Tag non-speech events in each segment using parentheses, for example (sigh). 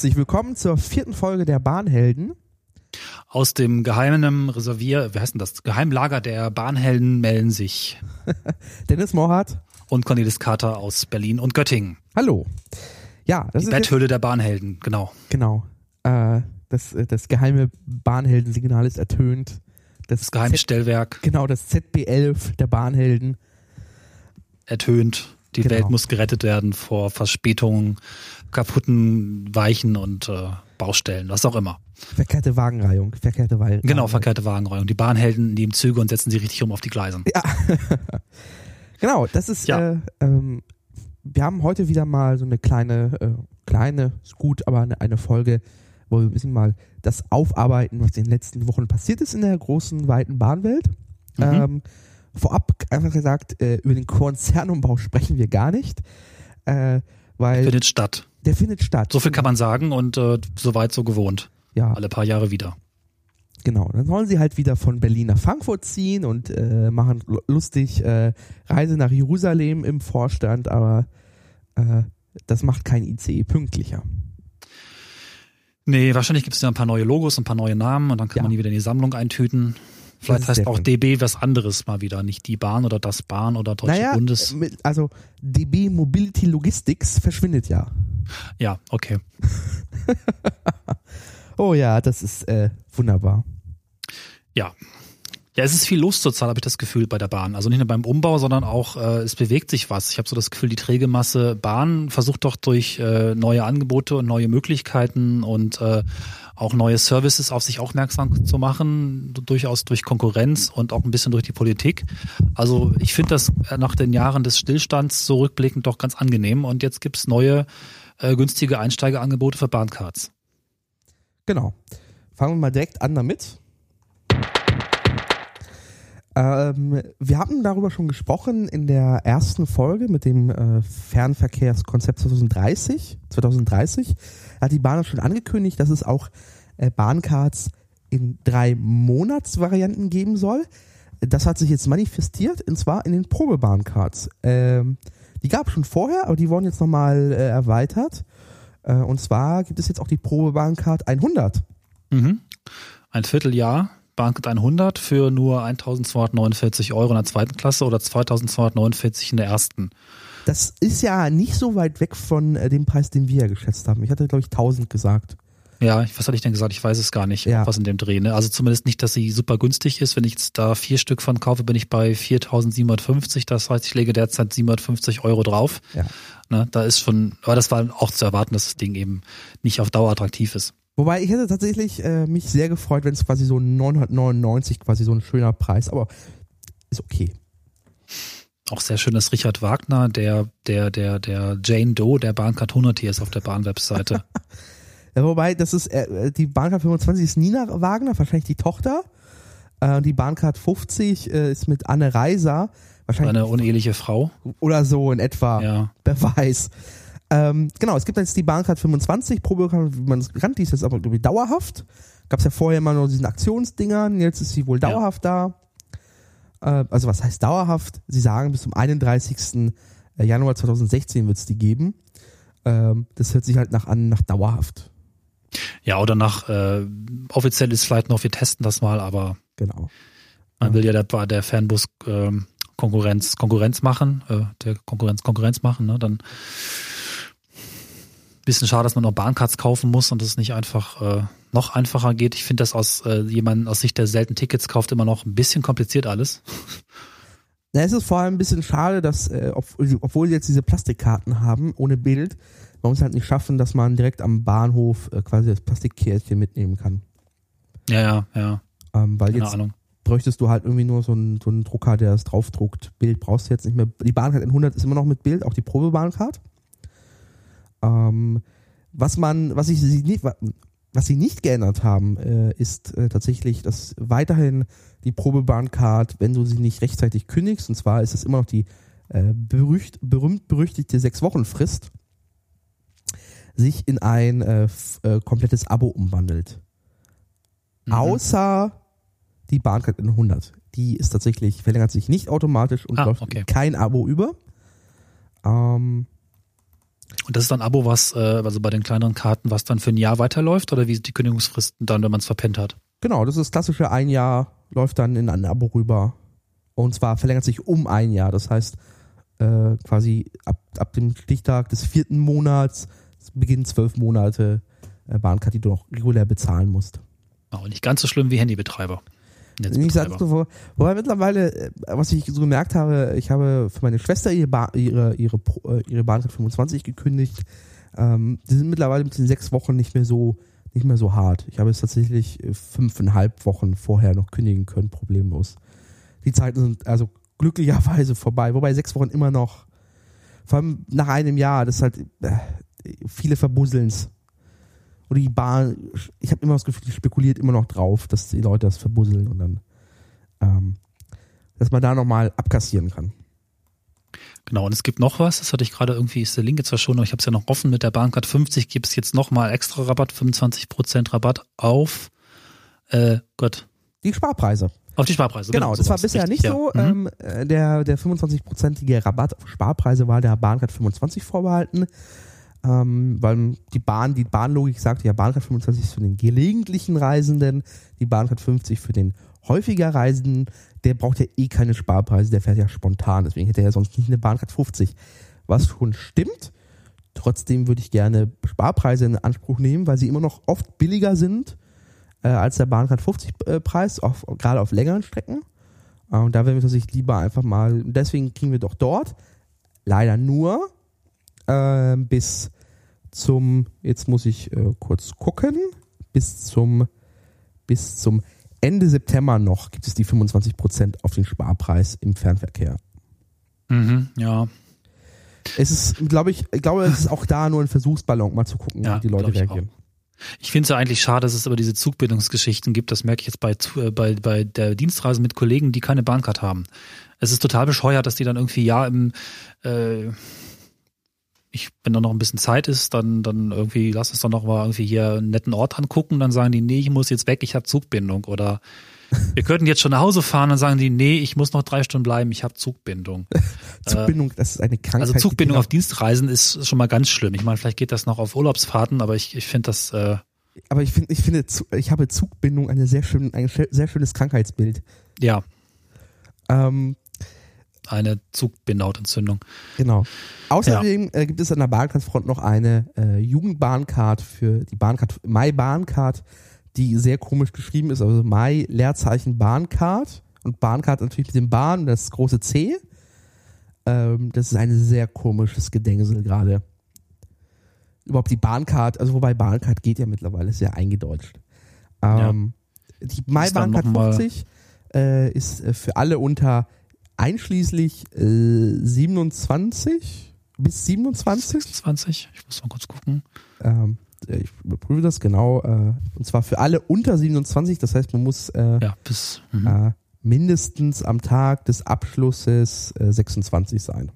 Herzlich willkommen zur vierten Folge der Bahnhelden. Aus dem geheimen Reservier, wie heißt denn das? Geheimlager der Bahnhelden melden sich (laughs) Dennis Mohrhardt und Cornelis Carter aus Berlin und Göttingen. Hallo. Ja, das Die ist Betthöhle der Bahnhelden, genau. Genau. Äh, das, äh, das geheime Bahnheldensignal ist ertönt. Das geheime Z- Stellwerk Genau, das ZB11 der Bahnhelden. ertönt. Die Genau. Welt muss gerettet werden vor Verspätungen, kaputten Weichen und äh, Baustellen, was auch immer. Verkehrte Wagenreihung. Verkehrte Wagenreihung. Genau, verkehrte Wagenreihung. Die Bahnhelden nehmen Züge und setzen sie richtig um auf die Gleise. Ja. (laughs) genau, das ist, Ja. äh, ähm, wir haben heute wieder mal so eine kleine, äh, kleine, ist gut, aber eine, eine Folge, wo wir ein bisschen mal das aufarbeiten, was in den letzten Wochen passiert ist in der großen, weiten Bahnwelt. Mhm. Ähm, vorab einfach gesagt, äh, über den Konzernumbau sprechen wir gar nicht, äh, weil Findet statt. Der findet statt. So viel kann man sagen und äh, soweit so gewohnt. ja, Alle paar Jahre wieder. Genau, dann sollen sie halt wieder von Berlin nach Frankfurt ziehen und äh, machen lu- lustig äh, Reise nach Jerusalem im Vorstand, aber äh, das macht kein ICE pünktlicher. Nee, wahrscheinlich gibt es ja ein paar neue Logos, ein paar neue Namen und dann kann Ja. man die wieder in die Sammlung eintüten. Vielleicht heißt auch. DB was anderes mal wieder, nicht die Bahn oder das Bahn oder Deutsche naja, Bundes. äh, also DB Mobility Logistics verschwindet ja. Ja, okay. (laughs) Oh ja, das ist äh, wunderbar. Ja. Ja, es ist viel los zurzeit, habe ich das Gefühl, bei der Bahn. Also nicht nur beim Umbau, sondern auch, äh, es bewegt sich was. Ich habe so das Gefühl, die träge Masse Bahn versucht doch durch äh, neue Angebote und neue Möglichkeiten und äh, auch neue Services auf sich aufmerksam zu machen, durchaus durch Konkurrenz und auch ein bisschen durch die Politik. Also ich finde das äh, nach den Jahren des Stillstands so rückblickend doch ganz angenehm und jetzt gibt's neue äh, günstige Einsteigerangebote für Bahncards. Genau. Fangen wir mal direkt an damit. Ähm, wir hatten darüber schon gesprochen in der ersten Folge mit dem äh, Fernverkehrskonzept 2030. 2030 hat die Bahn schon angekündigt, dass es auch äh, Bahncards in drei Monatsvarianten geben soll. Das hat sich jetzt manifestiert, und zwar in den Probebahncards. Ähm, die gab es schon vorher, aber die wurden jetzt nochmal äh, erweitert. Äh, und zwar gibt es jetzt auch die Probebahncard 100. Mhm. Ein Vierteljahr, Bahncard 100 für nur 1249 Euro in der zweiten Klasse oder 2249 in der ersten. Das ist ja nicht so weit weg von äh, dem Preis, den wir ja geschätzt haben. Ich hatte, glaube ich, 1000 gesagt. Ja, was hatte ich denn gesagt? Ich weiß es gar nicht, Ja. was in dem Dreh. Ne? Also zumindest nicht, dass sie super günstig ist. Wenn ich jetzt da vier Stück von kaufe, bin ich bei 4750. Das heißt, ich lege derzeit 750 Euro drauf. Ja. Ne? Da ist schon, aber das war auch zu erwarten, dass das Ding eben nicht auf Dauer attraktiv ist. Wobei ich hätte tatsächlich äh, mich sehr gefreut, wenn es quasi so 999 quasi so ein schöner Preis, aber ist okay. Auch sehr schön, dass Richard Wagner, der, der, der, der Jane Doe der Bahncard 100 hier ist auf der Bahnwebseite. (laughs) Ja, wobei, das ist, äh, die Bahncard 25 ist Nina Wagner, wahrscheinlich die Tochter. Äh, die Bahncard 50 äh, ist mit Anne Reiser, wahrscheinlich Eine uneheliche Frau. oder so in etwa. Ja. Wer weiß. Ähm, genau, es gibt jetzt die Bahncard 25, Probekarte, wie man es kennt, die ist jetzt aber glaube ich, dauerhaft. Gab es ja vorher immer nur diesen Aktionsdingern, jetzt ist sie wohl Ja. dauerhaft da. Äh, also was heißt dauerhaft? Sie sagen, bis zum 31. Januar 2016 wird es die geben. Ähm, das hört sich halt nach an, nach dauerhaft. Ja, oder nach, äh, offiziell ist vielleicht noch, wir testen das mal, aber Genau. man will ja der, der Fernbus ähm, Konkurrenz, Konkurrenz machen, äh, der Konkurrenz, Konkurrenz machen, ne? Dann bisschen schade, dass man noch Bahncards kaufen muss und dass es nicht einfach äh, noch einfacher geht. Ich finde das aus äh, jemandem aus Sicht, der selten Tickets kauft, immer noch ein bisschen kompliziert alles. Na, es ist vor allem ein bisschen schade, dass, äh, ob, obwohl sie jetzt diese Plastikkarten haben, ohne Bild, warum es halt nicht schaffen, dass man direkt am Bahnhof äh, quasi das Plastikkärtchen mitnehmen kann. Ja, ja, ja. Ähm, weil Keine jetzt Ahnung. bräuchtest du halt irgendwie nur so einen, so einen Drucker, der es draufdruckt. Bild brauchst du jetzt nicht mehr. Die Bahncard 100 ist immer noch mit Bild, auch die Probebahncard. Ähm, was man, was ich sie nicht, was sie nicht geändert haben, äh, ist äh, tatsächlich, dass weiterhin die Probebahncard, wenn du sie nicht rechtzeitig kündigst, und zwar ist es immer noch die äh, berücht, berühmt berüchtigte sechs Wochen Frist, sich in ein äh, äh, komplettes Abo umwandelt. Mhm. Außer die Bahncard in 100. Die ist tatsächlich, verlängert sich nicht automatisch und Ah, läuft okay. kein Abo über. Ähm, Und das ist dann ein Abo, was, äh, also bei den kleineren Karten, was dann für ein Jahr weiterläuft oder wie sind die Kündigungsfristen dann, wenn man es verpennt hat? Genau, das ist klassische ein Jahr, läuft dann in ein Abo rüber. Und zwar verlängert sich um ein Jahr. Das heißt, äh, quasi ab, ab dem Stichtag des vierten Monats beginnen zwölf Monate äh, Bahncard, die du noch regulär bezahlen musst. Auch nicht ganz so schlimm wie Handybetreiber. So, wobei mittlerweile, äh, was ich so gemerkt habe, ich habe für meine Schwester ihre, ba ihre, ihre, äh, ihre Bahncard 25 gekündigt. Ähm, die sind mittlerweile mit den sechs Wochen nicht mehr so, nicht mehr so hart. Ich habe es tatsächlich äh, fünfeinhalb Wochen vorher noch kündigen können, problemlos. Die Zeiten sind also glücklicherweise vorbei, wobei sechs Wochen immer noch, vor allem nach einem Jahr, das ist halt äh, viele Verbusselns. Oder die Bahn, ich habe immer das Gefühl, die spekuliert immer noch drauf, dass die Leute das verbusseln und dann, ähm, dass man da nochmal abkassieren kann. Genau, und es gibt noch was, das hatte ich gerade irgendwie, ist der Link jetzt schon, aber ich habe es ja noch offen, mit der Bahncard 50 gibt es jetzt nochmal extra Rabatt, 25% Rabatt auf, äh, Gott. Die Sparpreise. Auf die Sparpreise. Genau, genau das war bisher richtig, nicht so. Ja. Mhm. Ähm, der der 25-prozentige Rabatt auf Sparpreise war der Bahncard 25 vorbehalten ähm, weil die Bahn, die Bahnlogik sagt, ja, Bahncard 25 ist für den gelegentlichen Reisenden, die Bahncard 50 für den häufiger Reisenden, der braucht ja eh keine Sparpreise, der fährt ja spontan, deswegen hätte er ja sonst nicht eine Bahncard 50. Was schon stimmt, trotzdem würde ich gerne Sparpreise in Anspruch nehmen, weil sie immer noch oft billiger sind äh, als der Bahncard 50 äh, Preis, auf, gerade auf längeren Strecken. Äh, und da werden wir tatsächlich lieber einfach mal, deswegen kriegen wir doch dort leider nur äh, bis zum, jetzt muss ich äh, kurz gucken, bis zum, bis zum Ende September noch gibt es die 25% auf den Sparpreis im Fernverkehr. Mhm, ja. Es ist, glaube ich, ich glaube, es ist auch da nur ein Versuchsballon, mal zu gucken, ja, wie die Leute reagieren. Ich finde es ja eigentlich schade, dass es aber diese Zugbindungsgeschichten gibt. Das merke ich jetzt bei, äh, bei, bei der Dienstreise mit Kollegen, die keine Bahncard haben. Es ist total bescheuert, dass die dann irgendwie ja im äh, ich, wenn da noch ein bisschen Zeit ist, dann, dann irgendwie, lass uns doch noch mal irgendwie hier einen netten Ort angucken, dann sagen die, nee, ich muss jetzt weg, ich habe Zugbindung. Oder (laughs) wir könnten jetzt schon nach Hause fahren, dann sagen die, nee, ich muss noch drei Stunden bleiben, ich habe Zugbindung. (laughs) Zugbindung, das ist eine Krankheit. Also Zugbindung auf Dienstreisen ist schon mal ganz schlimm. Ich meine, vielleicht geht das noch auf Urlaubsfahrten, aber ich, ich finde das. Äh, aber ich finde, ich finde, ich habe Zugbindung eine sehr schön, ein sehr schönes Krankheitsbild. Ja. Ähm, eine Zugbindehautentzündung. Genau. Außerdem ja. äh, gibt es an der Bahncard-Front noch eine äh, Jugendbahncard für die Bahncard, My Bahncard, die sehr komisch geschrieben ist. Also My Leerzeichen Bahncard und Bahncard natürlich mit dem Bahn, das große C. Ähm, das ist ein sehr komisches Gedengsel gerade. Überhaupt die Bahncard, also wobei Bahncard geht ja mittlerweile sehr eingedeutscht. Ähm, ja. Die My Bahncard 50 äh, ist äh, für alle unter einschließlich äh, 27 bis 27. 26, ich muss mal kurz gucken. Ähm, ich überprüfe das genau. Äh, und zwar für alle unter 27, das heißt, man muss äh, ja, bis, mhm. äh, mindestens am Tag des Abschlusses äh, 26 sein.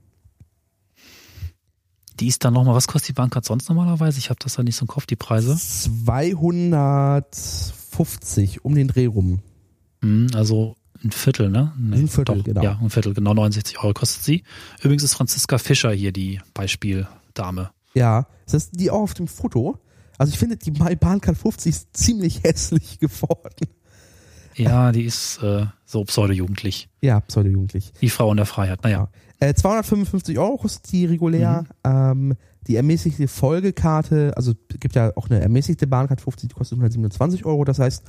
Die ist dann nochmal, was kostet die Bahncard sonst normalerweise? Ich habe das da nicht so im Kopf, die Preise. 250 um den Dreh rum. Mhm, also ein Viertel, ne? Nee, ein Viertel, doch, genau. Ja, ein Viertel, genau 69 Euro kostet sie. Übrigens ist Franziska Fischer hier die Beispieldame. Ja, ist das die auch auf dem Foto? Also ich finde, die Bahncard 50 ist ziemlich (laughs) hässlich geworden. Ja, die ist äh, so pseudo-jugendlich. Ja, pseudo-jugendlich. Die Frau in der Freiheit, naja. Ja. Äh, 255 Euro kostet die regulär. Mhm. Ähm, die ermäßigte Folgekarte, also gibt ja auch eine ermäßigte Bahncard 50, die kostet 127 Euro. Das heißt,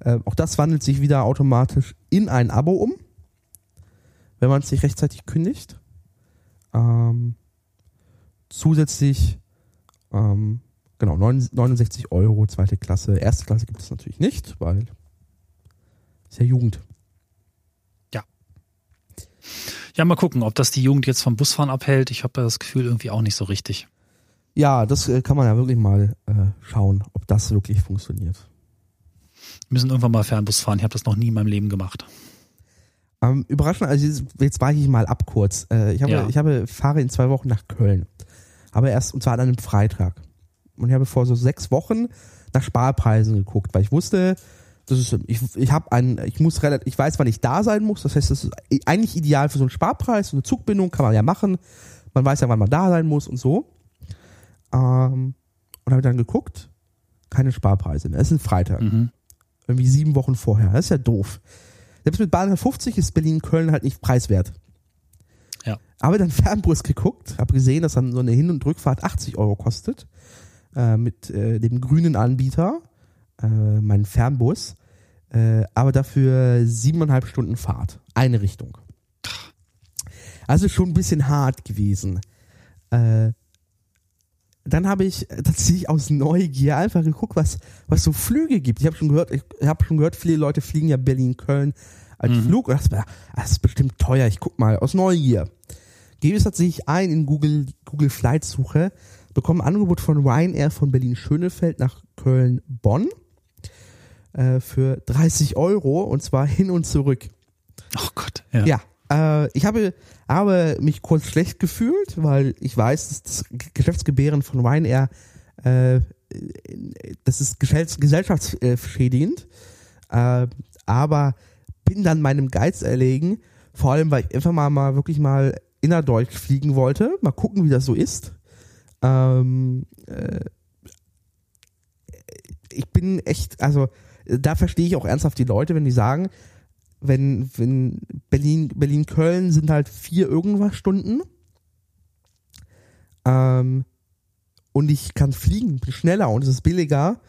äh, auch das wandelt sich wieder automatisch in ein Abo um, wenn man es sich rechtzeitig kündigt. Ähm, zusätzlich ähm, genau 69 Euro zweite Klasse. Erste Klasse gibt es natürlich nicht, weil ist ja Jugend. Ja. Ja, mal gucken, ob das die Jugend jetzt vom Busfahren abhält. Ich habe das Gefühl irgendwie auch nicht so richtig. Ja, das äh, kann man ja wirklich mal äh, schauen, ob das wirklich funktioniert. Wir müssen irgendwann mal Fernbus fahren. Ich habe das noch nie in meinem Leben gemacht. Ähm, überraschend, also jetzt weiche ich mal ab kurz. Äh, ich, habe, ja. ich habe, fahre in zwei Wochen nach Köln. Aber erst, und zwar an einem Freitag. Und ich habe vor so sechs Wochen nach Sparpreisen geguckt, weil ich wusste, das ist, ich, ich habe einen, ich muss relativ, ich weiß, wann ich da sein muss. Das heißt, das ist eigentlich ideal für so einen Sparpreis, so eine Zugbindung kann man ja machen. Man weiß ja, wann man da sein muss und so. Ähm, und habe dann geguckt, keine Sparpreise mehr. Es ist ein Freitag. Mhm. Irgendwie sieben Wochen vorher. Das ist ja doof. Selbst mit Bahn 50 ist Berlin-Köln halt nicht preiswert. Ja. Aber dann Fernbus geguckt, habe gesehen, dass dann so eine Hin- und Rückfahrt 80 Euro kostet. Äh, mit äh, dem grünen Anbieter, äh, mein Fernbus. Äh, aber dafür siebeneinhalb Stunden Fahrt. Eine Richtung. Also schon ein bisschen hart gewesen. Äh, dann habe ich tatsächlich aus Neugier einfach geguckt, was, was so Flüge gibt. Ich habe schon gehört, ich habe schon gehört, viele Leute fliegen ja Berlin-Köln als Mhm. Flug. Und das, war- das ist bestimmt teuer. Ich guck mal, aus Neugier. Gebe es tatsächlich ein in Google, Google Flight Suche, bekomme ein Angebot von Ryanair von Berlin-Schönefeld nach Köln-Bonn äh, für 30 Euro und zwar hin und zurück. Oh Gott. Ja. Ja, äh, ich habe, habe mich kurz schlecht gefühlt, weil ich weiß, dass das Geschäftsgebären von Ryanair, äh, das ist gesell- gesellschaftsschädigend, äh, aber bin dann meinem Geiz erlegen, vor allem, weil ich einfach mal, mal wirklich mal innerdeutsch fliegen wollte, mal gucken, wie das so ist. Ähm, äh, ich bin echt, also da verstehe ich auch ernsthaft die Leute, wenn die sagen, wenn, wenn Berlin, Berlin-Köln sind halt vier irgendwas Stunden. Ähm, und ich kann fliegen, bin schneller und es ist billiger,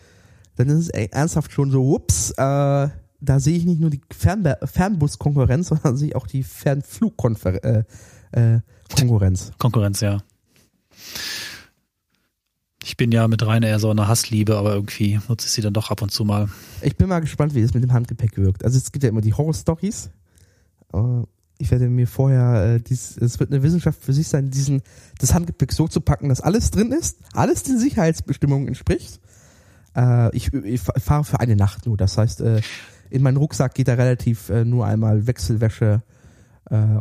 dann ist es ey, ernsthaft schon so, ups, äh, da sehe ich nicht nur die Fernbus-Konkurrenz, (laughs) sondern sehe ich auch die Fernflug-Konkurrenz. Äh, äh. Konkurrenz, ja. Ich bin ja mit Rainer eher so eine Hassliebe, aber irgendwie nutze ich sie dann doch ab und zu mal. Ich bin mal gespannt, wie das mit dem Handgepäck wirkt. Also es gibt ja immer die Horror-Stories. Äh, Ich werde mir vorher, äh, dies, es wird eine Wissenschaft für sich sein, diesen, das Handgepäck so zu packen, dass alles drin ist, alles den Sicherheitsbestimmungen entspricht. Äh, ich, ich fahre für eine Nacht nur. Das heißt, äh, in meinen Rucksack geht da relativ nur einmal Wechselwäsche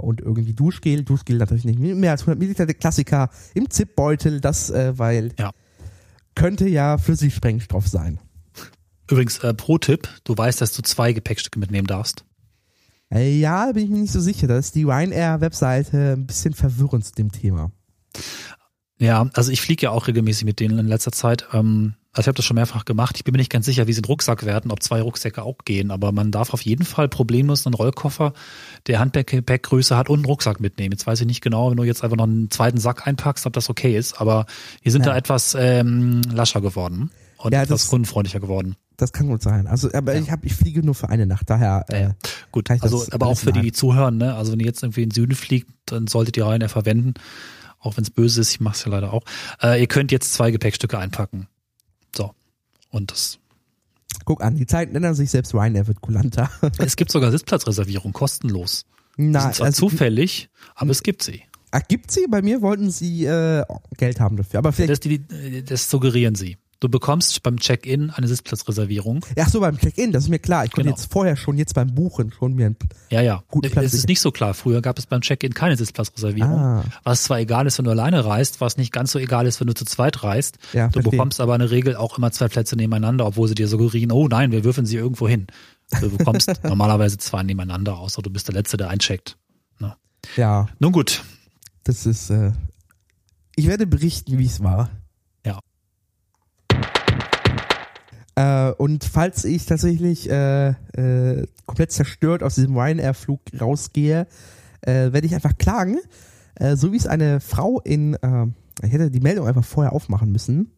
und irgendwie Duschgel. Duschgel natürlich nicht mehr als 100 Milliliter, der Klassiker im Zipbeutel, das, äh, weil Ja. Könnte ja Flüssigsprengstoff sein. Übrigens, äh, Pro-Tipp, du weißt, dass du zwei Gepäckstücke mitnehmen darfst. Äh, Ja, bin ich mir nicht so sicher. Da ist die Ryanair-Webseite ein bisschen verwirrend zu dem Thema. Ja, also ich fliege ja auch regelmäßig mit denen in letzter Zeit. Ähm, also ich habe das schon mehrfach gemacht. Ich bin mir nicht ganz sicher, wie sie einen Rucksack werden, ob zwei Rucksäcke auch gehen. Aber man darf auf jeden Fall problemlos einen Rollkoffer, der Handgepäckgröße hat und einen Rucksack mitnehmen. Jetzt weiß ich nicht genau, wenn du jetzt einfach noch einen zweiten Sack einpackst, ob das okay ist. Aber die sind Ja. da etwas ähm, lascher geworden und Ja, etwas das- kundenfreundlicher geworden. Das kann gut sein. Also, aber Ja. ich habe, ich fliege nur für eine Nacht. Daher, äh, ja. Gut, also aber auch für die, die zuhören, ne? Also wenn ihr jetzt irgendwie in den Süden fliegt, dann solltet ihr Ryanair verwenden. Auch wenn es böse ist, ich mache es ja leider auch. Äh, ihr könnt jetzt zwei Gepäckstücke einpacken. So. Und das. guck an, die Zeiten ändern sich, selbst Ryanair wird kulanter. (laughs) Es gibt sogar Sitzplatzreservierung, kostenlos. Na, sind zwar also, zufällig, aber es gibt sie. ach, gibt sie? Bei mir wollten sie äh, Geld haben dafür. Aber vielleicht, Das, die- das suggerieren sie. Du bekommst beim Check-in eine Sitzplatzreservierung. ach so, beim Check-in, das ist mir klar. Ich konnte Genau. jetzt vorher schon, jetzt beim Buchen schon mir ein, Ja, ja. Gut, Platz es ist nicht so klar. Früher gab es beim Check-in keine Sitzplatzreservierung. Ah. Was zwar egal ist, wenn du alleine reist, was nicht ganz so egal ist, wenn du zu zweit reist. Ja, du verstehe. bekommst aber in der Regel auch immer zwei Plätze nebeneinander, obwohl sie dir suggerieren, oh nein, wir würfeln sie irgendwo hin. Du bekommst (laughs) normalerweise zwei nebeneinander, außer du bist der Letzte, der eincheckt. ja, Nun gut. das ist, äh, ich werde berichten, wie es war. Äh, und falls ich tatsächlich äh, äh, komplett zerstört aus diesem Ryanair-Flug rausgehe, äh, werde ich einfach klagen. Äh, so wie es eine Frau in, äh, ich hätte die Meldung einfach vorher aufmachen müssen.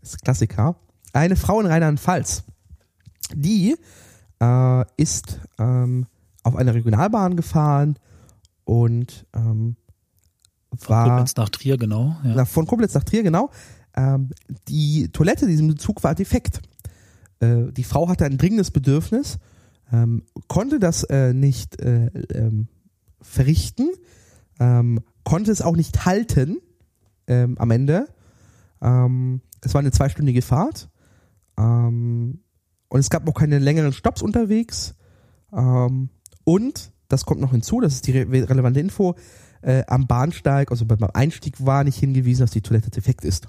Das ist Klassiker. Eine Frau in Rheinland-Pfalz, die äh, ist ähm, auf einer Regionalbahn gefahren und ähm, war Koblenz nach Trier, genau. Ja. nach, von Koblenz nach Trier, genau. Ähm, die Toilette in diesem Zug war defekt. Äh, die Frau hatte ein dringendes Bedürfnis, ähm, konnte das äh, nicht äh, ähm, verrichten, ähm, konnte es auch nicht halten ähm, am Ende. Ähm, es war eine zweistündige Fahrt ähm, und es gab auch keine längeren Stops unterwegs. Und, das kommt noch hinzu, das ist die re relevante Info, äh, am Bahnsteig, also beim Einstieg war nicht hingewiesen, dass die Toilette defekt ist.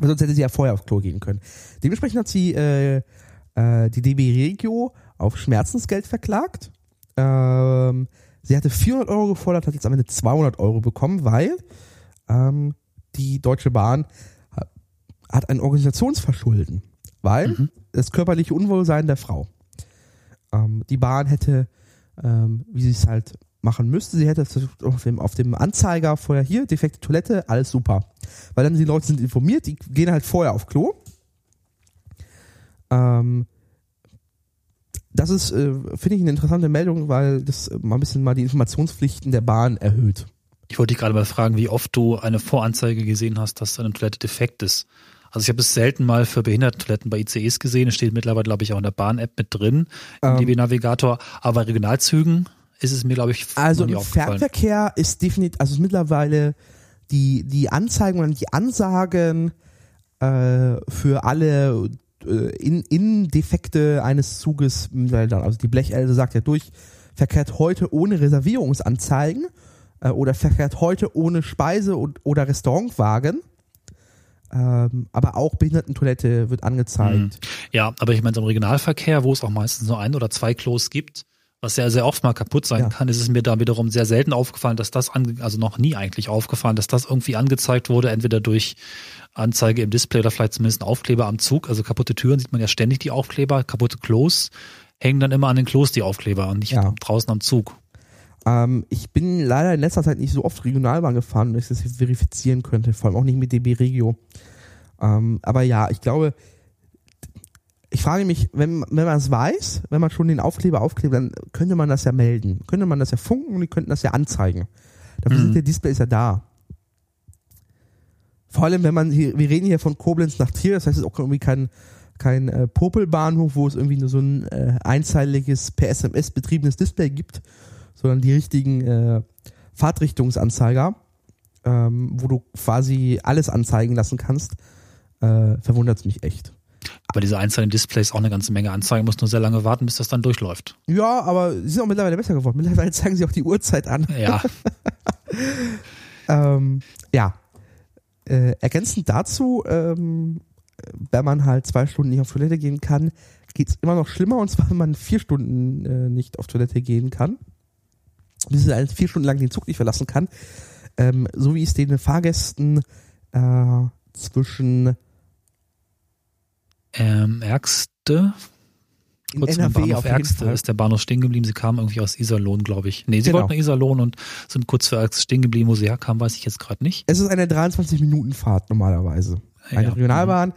Weil sonst hätte sie ja vorher aufs Klo gehen können. Dementsprechend hat sie äh, äh, die DB Regio auf Schmerzensgeld verklagt. Ähm, sie hatte 400 Euro gefordert, hat jetzt am Ende 200 Euro bekommen, weil ähm, die Deutsche Bahn hat ein Organisationsverschulden, weil Mhm. das körperliche Unwohlsein der Frau. Ähm, die Bahn hätte, ähm, wie sie es halt machen müsste, sie hätte auf dem, auf dem Anzeiger vorher hier, defekte Toilette, alles super. Weil dann die Leute sind informiert, die gehen halt vorher auf Klo. Ähm, das ist, äh, finde ich, eine interessante Meldung, weil das äh, mal ein bisschen mal die Informationspflichten der Bahn erhöht. Ich wollte dich gerade mal fragen, wie oft du eine Voranzeige gesehen hast, dass eine Toilette defekt ist. Also ich habe es selten mal für Behindertentoiletten bei ICEs gesehen. Es steht mittlerweile, glaube ich, auch in der Bahn-App mit drin, im Ähm. DB-Navigator. Aber bei Regionalzügen ist es mir, glaube ich, Also im. Fernverkehr ist definitiv, also ist mittlerweile die, die Anzeigen und die Ansagen äh, für alle äh, in, Innendefekte eines Zuges, also die Blechelse sagt ja durch, verkehrt heute ohne Reservierungsanzeigen äh, oder verkehrt heute ohne Speise- und, oder Restaurantwagen. Ähm, aber auch Behindertentoilette wird angezeigt. Ja, aber ich meine, so im Regionalverkehr, wo es auch meistens nur ein oder zwei Klos gibt, was ja sehr oft mal kaputt sein Ja. kann, ist es mir da wiederum sehr selten aufgefallen, dass das, ange also noch nie eigentlich aufgefallen, dass das irgendwie angezeigt wurde, entweder durch Anzeige im Display oder vielleicht zumindest ein Aufkleber am Zug. Also kaputte Türen sieht man ja ständig die Aufkleber, kaputte Klos hängen dann immer an den Klos die Aufkleber und nicht Ja. draußen am Zug. Ähm, ich bin leider in letzter Zeit nicht so oft Regionalbahn gefahren, dass ich das verifizieren könnte, vor allem auch nicht mit DB Regio. Ähm, aber ja, ich glaube, ich frage mich, wenn, wenn man es weiß, wenn man schon den Aufkleber aufklebt, dann könnte man das ja melden. Könnte man das ja funken und die könnten das ja anzeigen. Dafür Mhm. sind die Displays ja da. Vor allem, wenn man hier, wir reden hier von Koblenz nach Trier, das heißt, es ist auch irgendwie kein, kein äh, Popelbahnhof, wo es irgendwie nur so ein äh, einzeiliges per SMS betriebenes Display gibt, sondern die richtigen äh, Fahrtrichtungsanzeiger, ähm, wo du quasi alles anzeigen lassen kannst, äh, verwundert es mich echt. Aber diese einzelnen Displays auch eine ganze Menge anzeigen, muss nur sehr lange warten, bis das dann durchläuft. Ja, aber sie sind auch mittlerweile besser geworden. Mittlerweile (laughs) zeigen sie auch die Uhrzeit an. Ja, (laughs) Ähm, ja. Äh, ergänzend dazu, ähm, wenn man halt zwei Stunden nicht auf Toilette gehen kann, geht's immer noch schlimmer und zwar, wenn man vier Stunden äh, nicht auf Toilette gehen kann. Beziehungsweise vier Stunden lang den Zug nicht verlassen kann. Ähm, so wie es den Fahrgästen äh, zwischen ähm, Ärgste, in kurz NRW Bahnhof Ärgste ist der Bahnhof stehen geblieben. Sie kamen irgendwie aus Iserlohn, glaube ich. Nee, sie Genau. wollten nach Iserlohn und sind kurz für Ärgste stehen geblieben. Wo sie herkamen, weiß ich jetzt gerade nicht. Es ist eine 23-Minuten-Fahrt normalerweise. Eine Ja. Regionalbahn.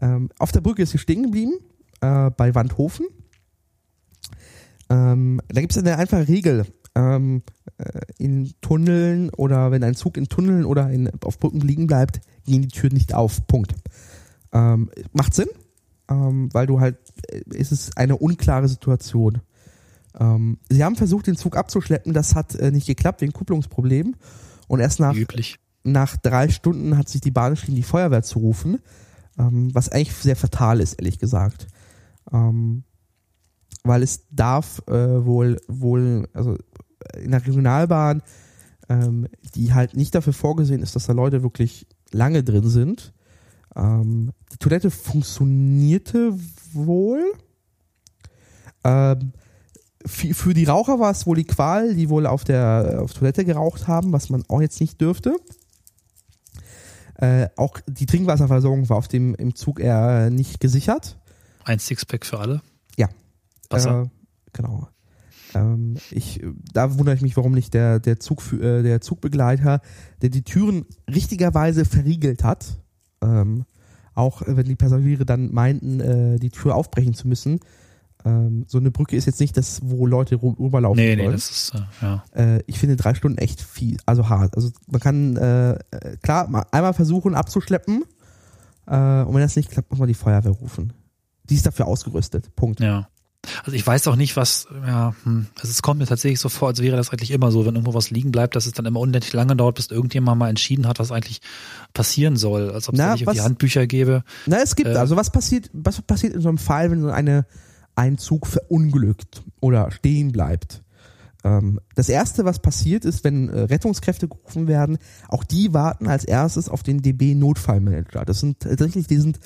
Ähm, auf der Brücke ist sie stehen geblieben, äh, bei Wandhofen. Ähm, da gibt es eine einfache Regel. Ähm, äh, in Tunneln oder wenn ein Zug in Tunneln oder in, auf Brücken liegen bleibt, gehen die Türen nicht auf. Punkt. Ähm, macht Sinn, ähm, weil du halt, äh, es ist eine unklare Situation. Ähm, sie haben versucht, den Zug abzuschleppen, das hat äh, nicht geklappt wegen Kupplungsproblemen. Und erst nach nach drei Stunden hat sich die Bahn entschieden, die Feuerwehr zu rufen, ähm, was eigentlich sehr fatal ist, ehrlich gesagt. Ähm, weil es darf äh, wohl, wohl, also in der Regionalbahn, ähm, die halt nicht dafür vorgesehen ist, dass da Leute wirklich lange drin sind. Ähm, die Toilette funktionierte wohl. Ähm, für, die Raucher war es wohl die Qual, die wohl auf der auf Toilette geraucht haben, was man auch jetzt nicht dürfte. Äh, auch die Trinkwasserversorgung war auf dem im Zug eher nicht gesichert. Ein Sixpack für alle. Ja. Wasser. Äh, genau. Ähm, ich, da wundere ich mich, warum nicht der, der, Zug, äh, der Zugbegleiter, der die Türen richtigerweise verriegelt hat, ähm, auch wenn die Passagiere dann meinten, äh, die Tür aufbrechen zu müssen. Ähm, so eine Brücke ist jetzt nicht das, wo Leute rüberlaufen nee, nee, das ist, äh, ja. Äh, ich finde drei Stunden echt viel, also hart. Also man kann äh, äh, klar mal einmal versuchen abzuschleppen äh, und wenn das nicht klappt, muss man die Feuerwehr rufen. Die ist dafür ausgerüstet. Punkt. Ja. Also ich weiß auch nicht, was, ja, hm, also es kommt mir tatsächlich so vor, als wäre das eigentlich immer so, wenn irgendwo was liegen bleibt, dass es dann immer unendlich lange dauert, bis irgendjemand mal entschieden hat, was eigentlich passieren soll. Als ob es nicht auf die Handbücher gäbe. Na, es gibt, Äh, also was passiert, was passiert in so einem Fall, wenn so eine, ein Zug verunglückt oder stehen bleibt? Ähm, das erste, was passiert, ist, wenn äh, Rettungskräfte gerufen werden, auch die warten als erstes auf den DB Notfallmanager. Das sind tatsächlich, die sind,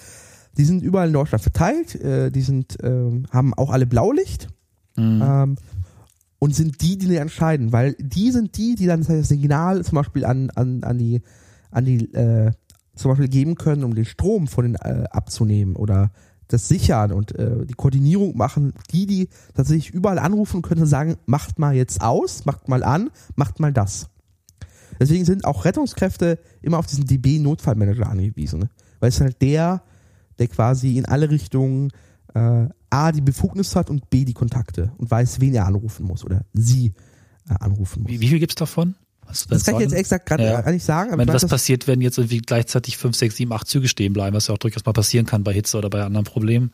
die sind überall in Deutschland verteilt, äh, die sind, ähm, haben auch alle Blaulicht. Hm. ähm, und sind die, die entscheiden, weil die sind die, die dann das Signal zum Beispiel an, an, an die, an die, äh, zum Beispiel geben können, um den Strom von den äh, abzunehmen oder das sichern und äh, die Koordinierung machen, die, die tatsächlich überall anrufen können sagen, macht mal jetzt aus, macht mal an, macht mal das. Deswegen sind auch Rettungskräfte immer auf diesen DB-Notfallmanager angewiesen, ne? weil es halt der, der quasi in alle Richtungen äh, A, die Befugnis hat und B, die Kontakte und weiß, wen er anrufen muss oder sie äh, anrufen muss. Wie, wie viel gibt's davon? das kann sagen? ich jetzt exakt gerade ja. nicht sagen. Aber wenn was passiert, wenn jetzt irgendwie gleichzeitig fünf, sechs, sieben, acht Züge stehen bleiben, was ja auch durchaus mal passieren kann bei Hitze oder bei anderen Problemen.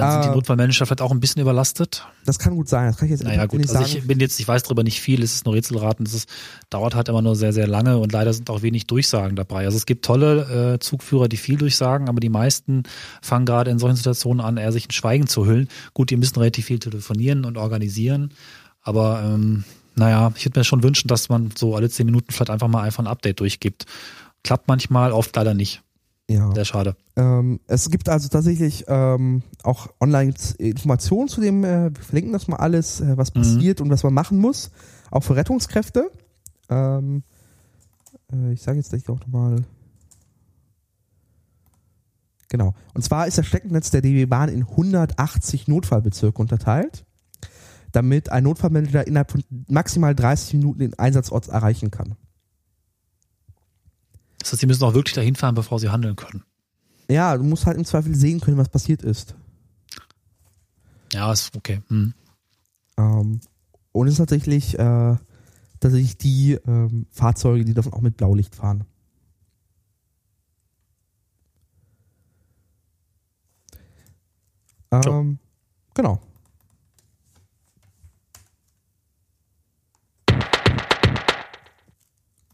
Dann sind die äh, Notfallmanager vielleicht auch ein bisschen überlastet. Das kann gut sein. Das kann ich jetzt naja, gut. nicht also sagen. ich bin jetzt, ich weiß darüber nicht viel. Es ist nur Rätselraten. Es ist, dauert halt immer nur sehr, sehr lange und leider sind auch wenig Durchsagen dabei. Also es gibt tolle äh, Zugführer, die viel durchsagen, aber die meisten fangen gerade in solchen Situationen an, eher sich in Schweigen zu hüllen. Gut, die müssen relativ viel telefonieren und organisieren, aber ähm, naja, ich würde mir schon wünschen, dass man so alle zehn Minuten vielleicht einfach mal einfach ein Update durchgibt. Klappt manchmal, oft leider nicht. Ja. Sehr schade. Ähm, es gibt also tatsächlich ähm, auch online Informationen zu dem, äh, wir verlinken das mal alles, äh, was mhm. passiert und was man machen muss, auch für Rettungskräfte. Ähm, äh, ich sage jetzt gleich auch nochmal. Genau. Und zwar ist das Steckennetz der DB Bahn in 180 Notfallbezirke unterteilt damit ein Notfallmanager innerhalb von maximal 30 Minuten den Einsatzort erreichen kann. Das heißt, sie müssen auch wirklich dahin fahren, bevor sie handeln können. Ja, du musst halt im Zweifel sehen können, was passiert ist. Ja, ist okay. Hm. Ähm, und es ist tatsächlich, äh, tatsächlich die ähm, Fahrzeuge, die davon auch mit Blaulicht fahren. Ähm, genau.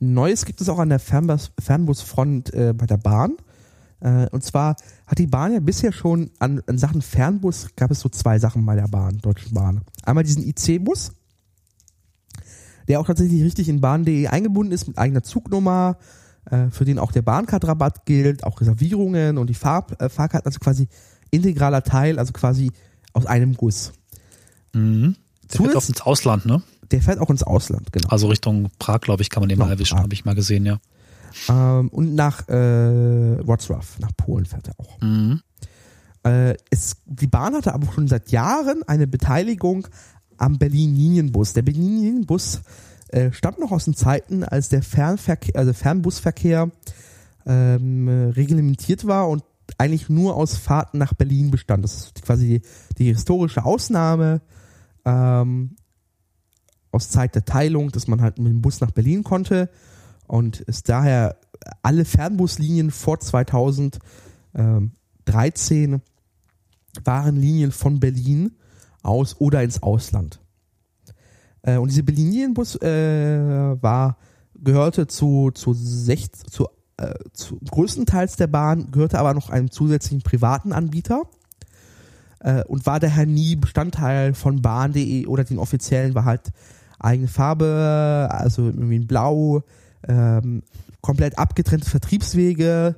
Neues gibt es auch an der Fernbus Fernbusfront äh, bei der Bahn. Äh, und zwar hat die Bahn ja bisher schon an, an, Sachen Fernbus gab es so zwei Sachen bei der Bahn, Deutschen Bahn. Einmal diesen IC-Bus, der auch tatsächlich richtig in bahn.de eingebunden ist mit eigener Zugnummer, äh, für den auch der Bahncard-Rabatt gilt, auch Reservierungen und die Fahr äh, Fahrkarten, also quasi integraler Teil, also quasi aus einem Guss. Mhm. Der auf ins Ausland, ne? Der fährt auch ins Ausland, genau. Also Richtung Prag, glaube ich, kann man den mal erwischen, habe ich mal gesehen, ja. Ähm, und nach äh, Wrocław, nach Polen fährt er auch. Mhm. Äh, es, die Bahn hatte aber schon seit Jahren eine Beteiligung am Berlin-Linienbus. Der Berlin-Linienbus äh, stammt noch aus den Zeiten, als der Fernverkehr, also Fernbusverkehr ähm, reglementiert war und eigentlich nur aus Fahrten nach Berlin bestand. Das ist quasi die, die historische Ausnahme. Ähm, aus Zeit der Teilung, dass man halt mit dem Bus nach Berlin konnte und ist daher alle Fernbuslinien vor 2013 waren Linien von Berlin aus oder ins Ausland. Äh, und diese Berlin-Linienbus äh, war gehörte zu zu, sech, zu, äh, zu größtenteils der Bahn, gehörte aber noch einem zusätzlichen privaten Anbieter äh, und war daher nie Bestandteil von Bahn.de oder den offiziellen, war halt eigene Farbe, also irgendwie in Blau, ähm, komplett abgetrennte Vertriebswege.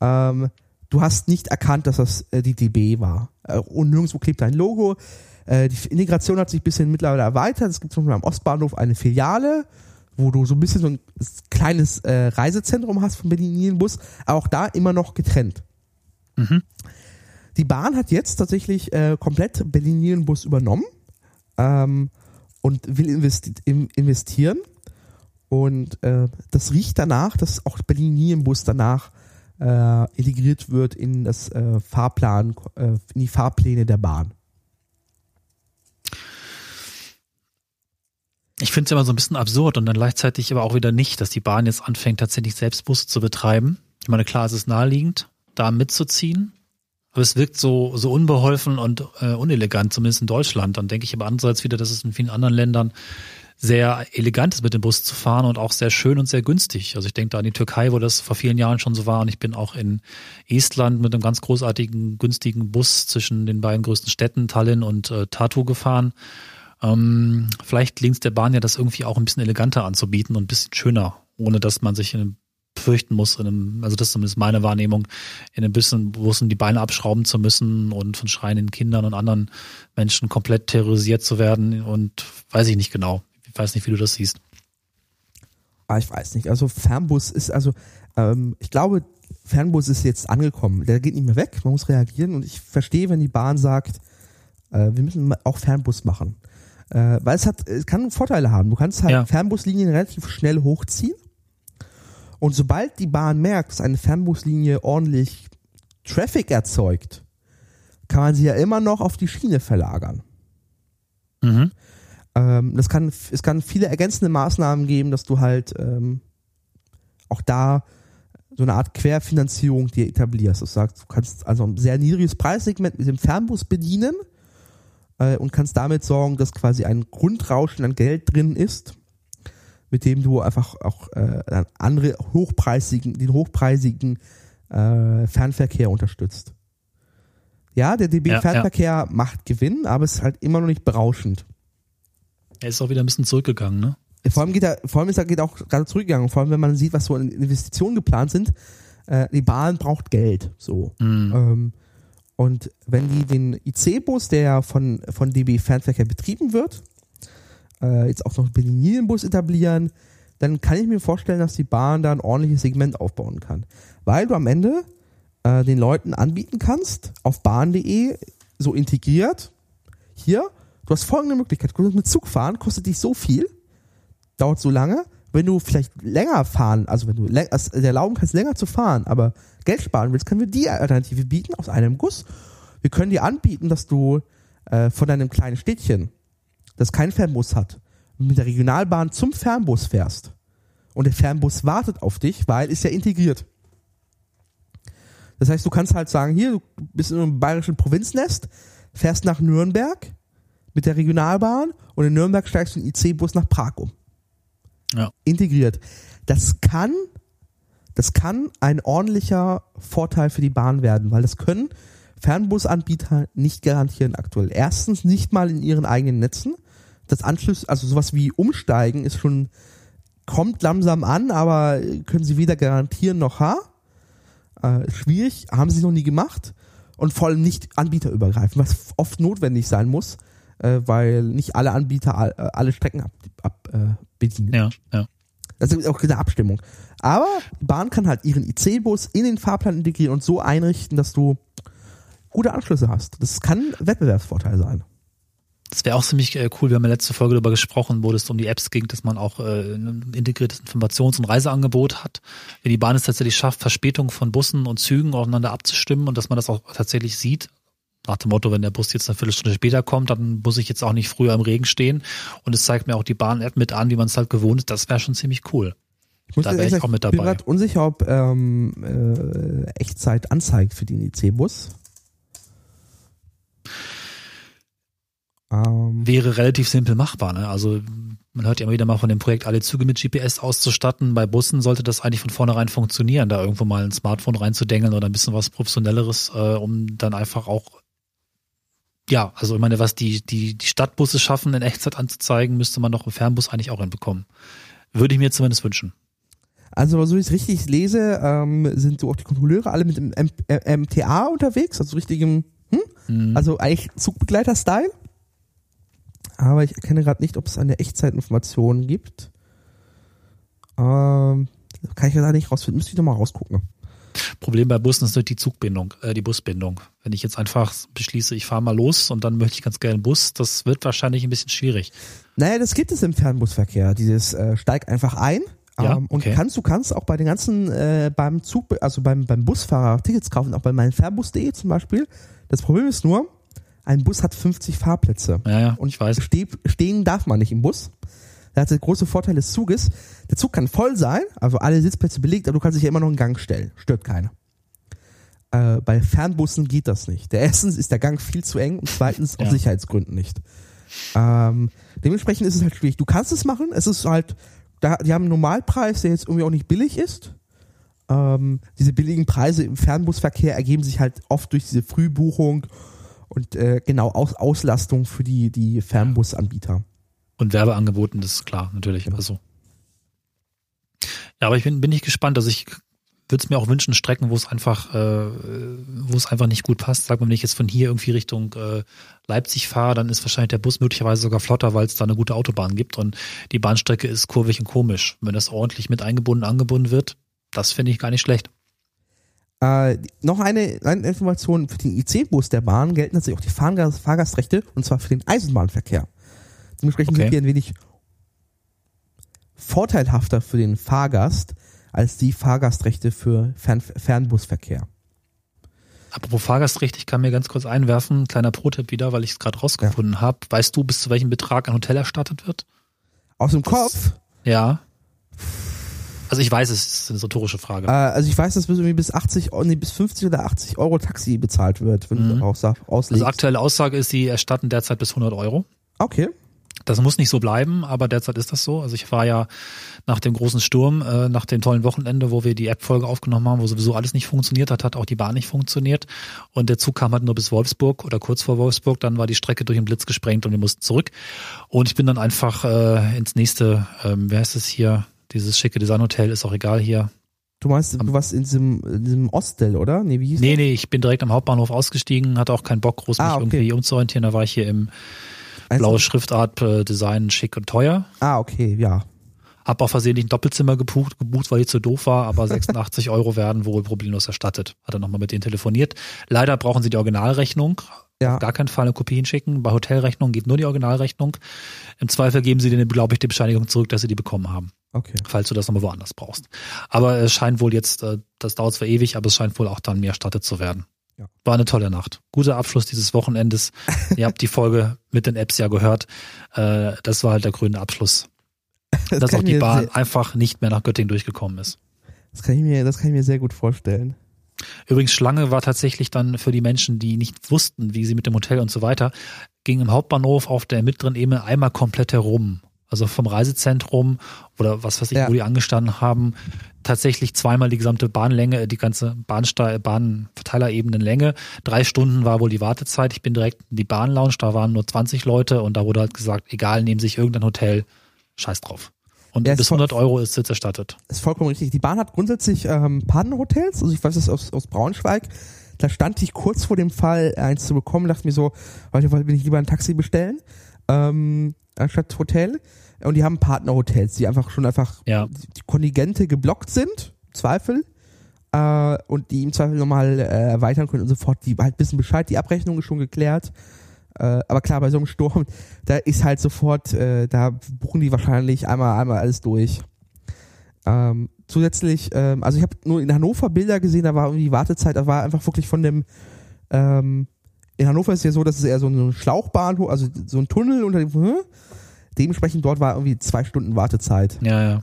Ähm, du hast nicht erkannt, dass das äh, die DB war. Äh, und nirgendwo klebt ein Logo. Äh, die Integration hat sich ein bisschen mittlerweile erweitert. Es gibt zum Beispiel am Ostbahnhof eine Filiale, wo du so ein bisschen so ein kleines äh, Reisezentrum hast vom Berlin-Bus, aber auch da immer noch getrennt. Mhm. Die Bahn hat jetzt tatsächlich äh, komplett Berlin-Bus übernommen. Ähm, und will investi investieren. Und äh, das riecht danach, dass auch Berlin nie im Bus danach äh, integriert wird in das äh, Fahrplan, äh, in die Fahrpläne der Bahn. Ich finde es immer so ein bisschen absurd und dann gleichzeitig aber auch wieder nicht, dass die Bahn jetzt anfängt, tatsächlich selbst Busse zu betreiben. Ich meine, klar, es ist naheliegend, da mitzuziehen. Aber es wirkt so, so unbeholfen und äh, unelegant, zumindest in Deutschland. Dann denke ich aber andererseits wieder, dass es in vielen anderen Ländern sehr elegant ist, mit dem Bus zu fahren und auch sehr schön und sehr günstig. Also ich denke da an die Türkei, wo das vor vielen Jahren schon so war. Und ich bin auch in Estland mit einem ganz großartigen, günstigen Bus zwischen den beiden größten Städten, Tallinn und äh, Tartu gefahren. Ähm, vielleicht es der Bahn ja, das irgendwie auch ein bisschen eleganter anzubieten und ein bisschen schöner, ohne dass man sich in einem fürchten muss, in einem, also das ist zumindest meine Wahrnehmung, in ein bisschen Bussen die Beine abschrauben zu müssen und von schreienden Kindern und anderen Menschen komplett terrorisiert zu werden und weiß ich nicht genau. Ich weiß nicht, wie du das siehst. Ah, ich weiß nicht. Also Fernbus ist also, ähm, ich glaube, Fernbus ist jetzt angekommen, der geht nicht mehr weg, man muss reagieren und ich verstehe, wenn die Bahn sagt, äh, wir müssen auch Fernbus machen. Äh, weil es hat, es kann Vorteile haben. Du kannst halt Ja. Fernbuslinien relativ schnell hochziehen. Und sobald die Bahn merkt, dass eine Fernbuslinie ordentlich Traffic erzeugt, kann man sie ja immer noch auf die Schiene verlagern. Mhm. Ähm, das kann, es kann viele ergänzende Maßnahmen geben, dass du halt ähm, auch da so eine Art Querfinanzierung dir etablierst. Das sagt, du kannst also ein sehr niedriges Preissegment mit dem Fernbus bedienen äh, und kannst damit sorgen, dass quasi ein Grundrauschen an Geld drin ist, mit dem du einfach auch äh, andere hochpreisigen, den hochpreisigen äh, Fernverkehr unterstützt. Ja, der DB Ja, Fernverkehr macht Gewinn, aber es ist halt immer noch nicht berauschend. Er ist auch wieder ein bisschen zurückgegangen, ne? Vor allem geht er, vor allem ist er geht auch gerade zurückgegangen. Vor allem, wenn man sieht, was so in Investitionen geplant sind. Äh, die Bahn braucht Geld, so. Mhm. Ähm, und wenn die den IC-Bus, der ja von, von DB Fernverkehr betrieben wird, äh, jetzt auch noch den Linienbus etablieren, dann kann ich mir vorstellen, dass die Bahn da ein ordentliches Segment aufbauen kann. Weil du am Ende äh, den Leuten anbieten kannst, auf bahn.de so integriert, hier, du hast folgende Möglichkeit, du kannst mit Zug fahren, kostet dich so viel, dauert so lange, wenn du vielleicht länger fahren, also wenn du dir erlauben kannst, länger zu fahren, aber Geld sparen willst, können wir die Alternative bieten aus einem Guss. Wir können dir anbieten, dass du äh, von deinem kleinen Städtchen, das keinen Fernbus hat, mit der Regionalbahn zum Fernbus fährst. Und der Fernbus wartet auf dich, weil ist ja integriert. Das heißt, du kannst halt sagen, hier, du bist in einem bayerischen Provinznest, fährst nach Nürnberg mit der Regionalbahn und in Nürnberg steigst du in den IC-Bus nach Prag um Ja. integriert. Das kann, das kann ein ordentlicher Vorteil für die Bahn werden, weil das können Fernbusanbieter nicht garantieren aktuell. Erstens nicht mal in ihren eigenen Netzen. Das Anschluss, also sowas wie Umsteigen ist schon, kommt langsam an, aber können sie weder garantieren noch ha. Äh, schwierig, haben sie noch nie gemacht. Und vor allem nicht anbieterübergreifend, was oft notwendig sein muss, äh, weil nicht alle Anbieter all- äh, alle Strecken ab, ab, äh, bedienen. Ja, ja. Das ist auch eine Abstimmung. Aber die Bahn kann halt ihren IC-Bus in den Fahrplan integrieren und so einrichten, dass du gute Anschlüsse hast. Das kann ein Wettbewerbsvorteil sein. Das wäre auch ziemlich äh, cool. Wir haben ja letzte Folge darüber gesprochen, wo es um die Apps ging, dass man auch äh, ein integriertes Informations- und Reiseangebot hat. Wenn die Bahn es tatsächlich schafft, Verspätungen von Bussen und Zügen aufeinander abzustimmen und dass man das auch tatsächlich sieht. Nach dem Motto, wenn der Bus jetzt eine Viertelstunde später kommt, dann muss ich jetzt auch nicht früher im Regen stehen. Und es zeigt mir auch die Bahn-App mit an, wie man es halt gewohnt ist. Das wäre schon ziemlich cool. Ich muss Da wär ehrlich ich auch mit bin dabei. gerade unsicher, ob ähm, äh, Echtzeit anzeigt für den IC-Bus. Ähm, Wäre relativ simpel machbar. Ne? Also man hört ja immer wieder mal von dem Projekt, alle Züge mit GPS auszustatten. Bei Bussen sollte das eigentlich von vornherein funktionieren, da irgendwo mal ein Smartphone reinzudengeln oder ein bisschen was Professionelleres, äh, um dann einfach auch ja, also ich meine, was die, die, die Stadtbusse schaffen, in Echtzeit anzuzeigen, müsste man doch im Fernbus eigentlich auch hinbekommen. Würde ich mir zumindest wünschen. also, so wie ich es richtig lese, ähm, sind so auch die Kontrolleure alle mit dem M äh, MTA unterwegs, also richtigem, hm? Mhm. also eigentlich Zugbegleiter-Style. Aber ich erkenne gerade nicht, ob es eine Echtzeitinformation gibt. Ähm, kann ich gerade nicht rausfinden. Müsste ich nochmal rausgucken. Problem bei Bussen ist natürlich die Zugbindung, äh, die Busbindung. Wenn ich jetzt einfach beschließe, ich fahre mal los und dann möchte ich ganz gerne einen Bus, das wird wahrscheinlich ein bisschen schwierig. Naja, das gibt es im Fernbusverkehr. Dieses äh, steig einfach ein. Ja, ähm, und okay. kannst, du kannst auch bei den ganzen, äh, beim Zug, also beim, beim Busfahrer Tickets kaufen, auch bei meinem Fernbus.de zum Beispiel. Das Problem ist nur, ein Bus hat 50 Fahrplätze. Ja, ja, Und ich weiß. Ste stehen darf man nicht im Bus. Das hat der große Vorteil des Zuges. Der Zug kann voll sein, also alle Sitzplätze belegt, aber du kannst dich ja immer noch in Gang stellen. Stört keiner. Äh, bei Fernbussen geht das nicht. Der erstens ist der Gang viel zu eng und zweitens (laughs) aus Ja. Sicherheitsgründen nicht. Ähm, dementsprechend ist es halt schwierig. Du kannst es machen, es ist halt, da, die haben einen Normalpreis, der jetzt irgendwie auch nicht billig ist. Ähm, diese billigen Preise im Fernbusverkehr ergeben sich halt oft durch diese Frühbuchung und äh, genau Aus Auslastung für die, die Fernbusanbieter. Und Werbeangeboten, das ist klar, natürlich. Genau. Also. Ja, aber ich bin, bin nicht gespannt. Also ich würde es mir auch wünschen, Strecken, wo es einfach, äh, wo es einfach nicht gut passt. Sag mal, wenn ich jetzt von hier irgendwie Richtung äh, Leipzig fahre, dann ist wahrscheinlich der Bus möglicherweise sogar flotter, weil es da eine gute Autobahn gibt und die Bahnstrecke ist kurvig und komisch. Wenn das ordentlich mit eingebunden, angebunden wird, das finde ich gar nicht schlecht. Äh, noch eine, eine Information für den IC-Bus der Bahn gelten tatsächlich auch die Fahrgast Fahrgastrechte und zwar für den Eisenbahnverkehr. Dementsprechend Okay. sind die ein wenig vorteilhafter für den Fahrgast als die Fahrgastrechte für Fern Fernbusverkehr. Apropos Fahrgastrecht, ich kann mir ganz kurz einwerfen, kleiner Pro-Tipp wieder, weil ich es gerade rausgefunden habe. Weißt du, bis zu welchem Betrag ein Hotel erstattet wird? Aus dem Das- Kopf, Ja. Also ich weiß, es ist eine rhetorische Frage. äh, also ich weiß, dass bis irgendwie bis 80, Euro- nee, bis 50 oder 80 Euro Taxi bezahlt wird, wenn Mhm. du aus, auslegst. Also aktuelle Aussage ist, sie erstatten derzeit bis 100 Euro. okay. Das muss nicht so bleiben, aber derzeit ist das so. Also ich war ja nach dem großen Sturm, äh, nach dem tollen Wochenende, wo wir die App-Folge aufgenommen haben, wo sowieso alles nicht funktioniert hat, hat auch die Bahn nicht funktioniert. Und der Zug kam halt nur bis Wolfsburg oder kurz vor Wolfsburg. Dann war die Strecke durch den Blitz gesprengt und wir mussten zurück. Und ich bin dann einfach äh, ins nächste, ähm, wer heißt es hier? Dieses schicke Designhotel, ist auch egal hier. Du meinst, du warst in diesem, in diesem Ostel, oder? Nee, wie hieß Nee, nee, ich bin direkt am Hauptbahnhof ausgestiegen, hatte auch keinen Bock, groß mich Ah, okay. irgendwie umzuorientieren. Da war ich hier im das? blaue Schriftart, äh, Design, schick und teuer. Ah, okay, ja. Hab auch versehentlich ein Doppelzimmer gebucht, gebucht, weil ich zu doof war, aber (laughs) 86 Euro werden wohl problemlos erstattet. Hat er nochmal mit denen telefoniert. Leider brauchen sie die Originalrechnung. Ja. Gar keinen Fall eine Kopie hinschicken. Bei Hotelrechnung geht nur die Originalrechnung. Im Zweifel geben sie denen, glaube ich, die Bescheinigung zurück, dass sie die bekommen haben, Okay. falls du das nochmal woanders brauchst. Aber es scheint wohl jetzt, äh, das dauert zwar ewig, aber es scheint wohl auch dann mir erstattet zu werden. Ja. War eine tolle Nacht. Guter Abschluss dieses Wochenendes. (laughs) Ihr habt die Folge mit den Apps ja gehört. Äh, Das war halt der grüne Abschluss Das dass auch die Bahn einfach nicht mehr nach Göttingen durchgekommen ist. Das kann ich mir, das kann ich mir sehr gut vorstellen. Übrigens, Schlange war tatsächlich dann für die Menschen, die nicht wussten, wie sie mit dem Hotel und so weiter, ging im Hauptbahnhof auf der mittleren Ebene einmal komplett herum. Also vom Reisezentrum oder was weiß ich, Ja. wo die angestanden haben, tatsächlich zweimal die gesamte Bahnlänge, die ganze Bahnste Bahnverteilerebenenlänge. Drei Stunden war wohl die Wartezeit. Ich bin direkt in die Bahnlounge, da waren nur 20 Leute und da wurde halt gesagt, egal, nehmen sich irgendein Hotel, scheiß drauf. Und Ja, bis voll- 100 Euro ist jetzt erstattet. ist vollkommen richtig. Die Bahn hat grundsätzlich ähm, Partnerhotels. Also ich weiß das aus, aus Braunschweig. Da stand ich kurz vor dem Fall, eins zu bekommen, dachte mir so, heute will ich lieber ein Taxi bestellen, ähm, anstatt Hotel. Und die haben Partnerhotels, die einfach schon einfach Ja. die Kontingente geblockt sind, Zweifel. Äh, und die im Zweifel nochmal äh, erweitern können und sofort die halt wissen Bescheid, die Abrechnung ist schon geklärt. Äh, aber klar, bei so einem Sturm, da ist halt sofort, äh, da buchen die wahrscheinlich einmal, einmal alles durch. Ähm, zusätzlich, ähm, also ich habe nur in Hannover Bilder gesehen, da war irgendwie die Wartezeit, da war einfach wirklich von dem, ähm, in Hannover ist ja so, dass es eher so ein Schlauchbahnhof, also so ein Tunnel unter dem, hm? dementsprechend dort war irgendwie zwei Stunden Wartezeit. Ja, ja.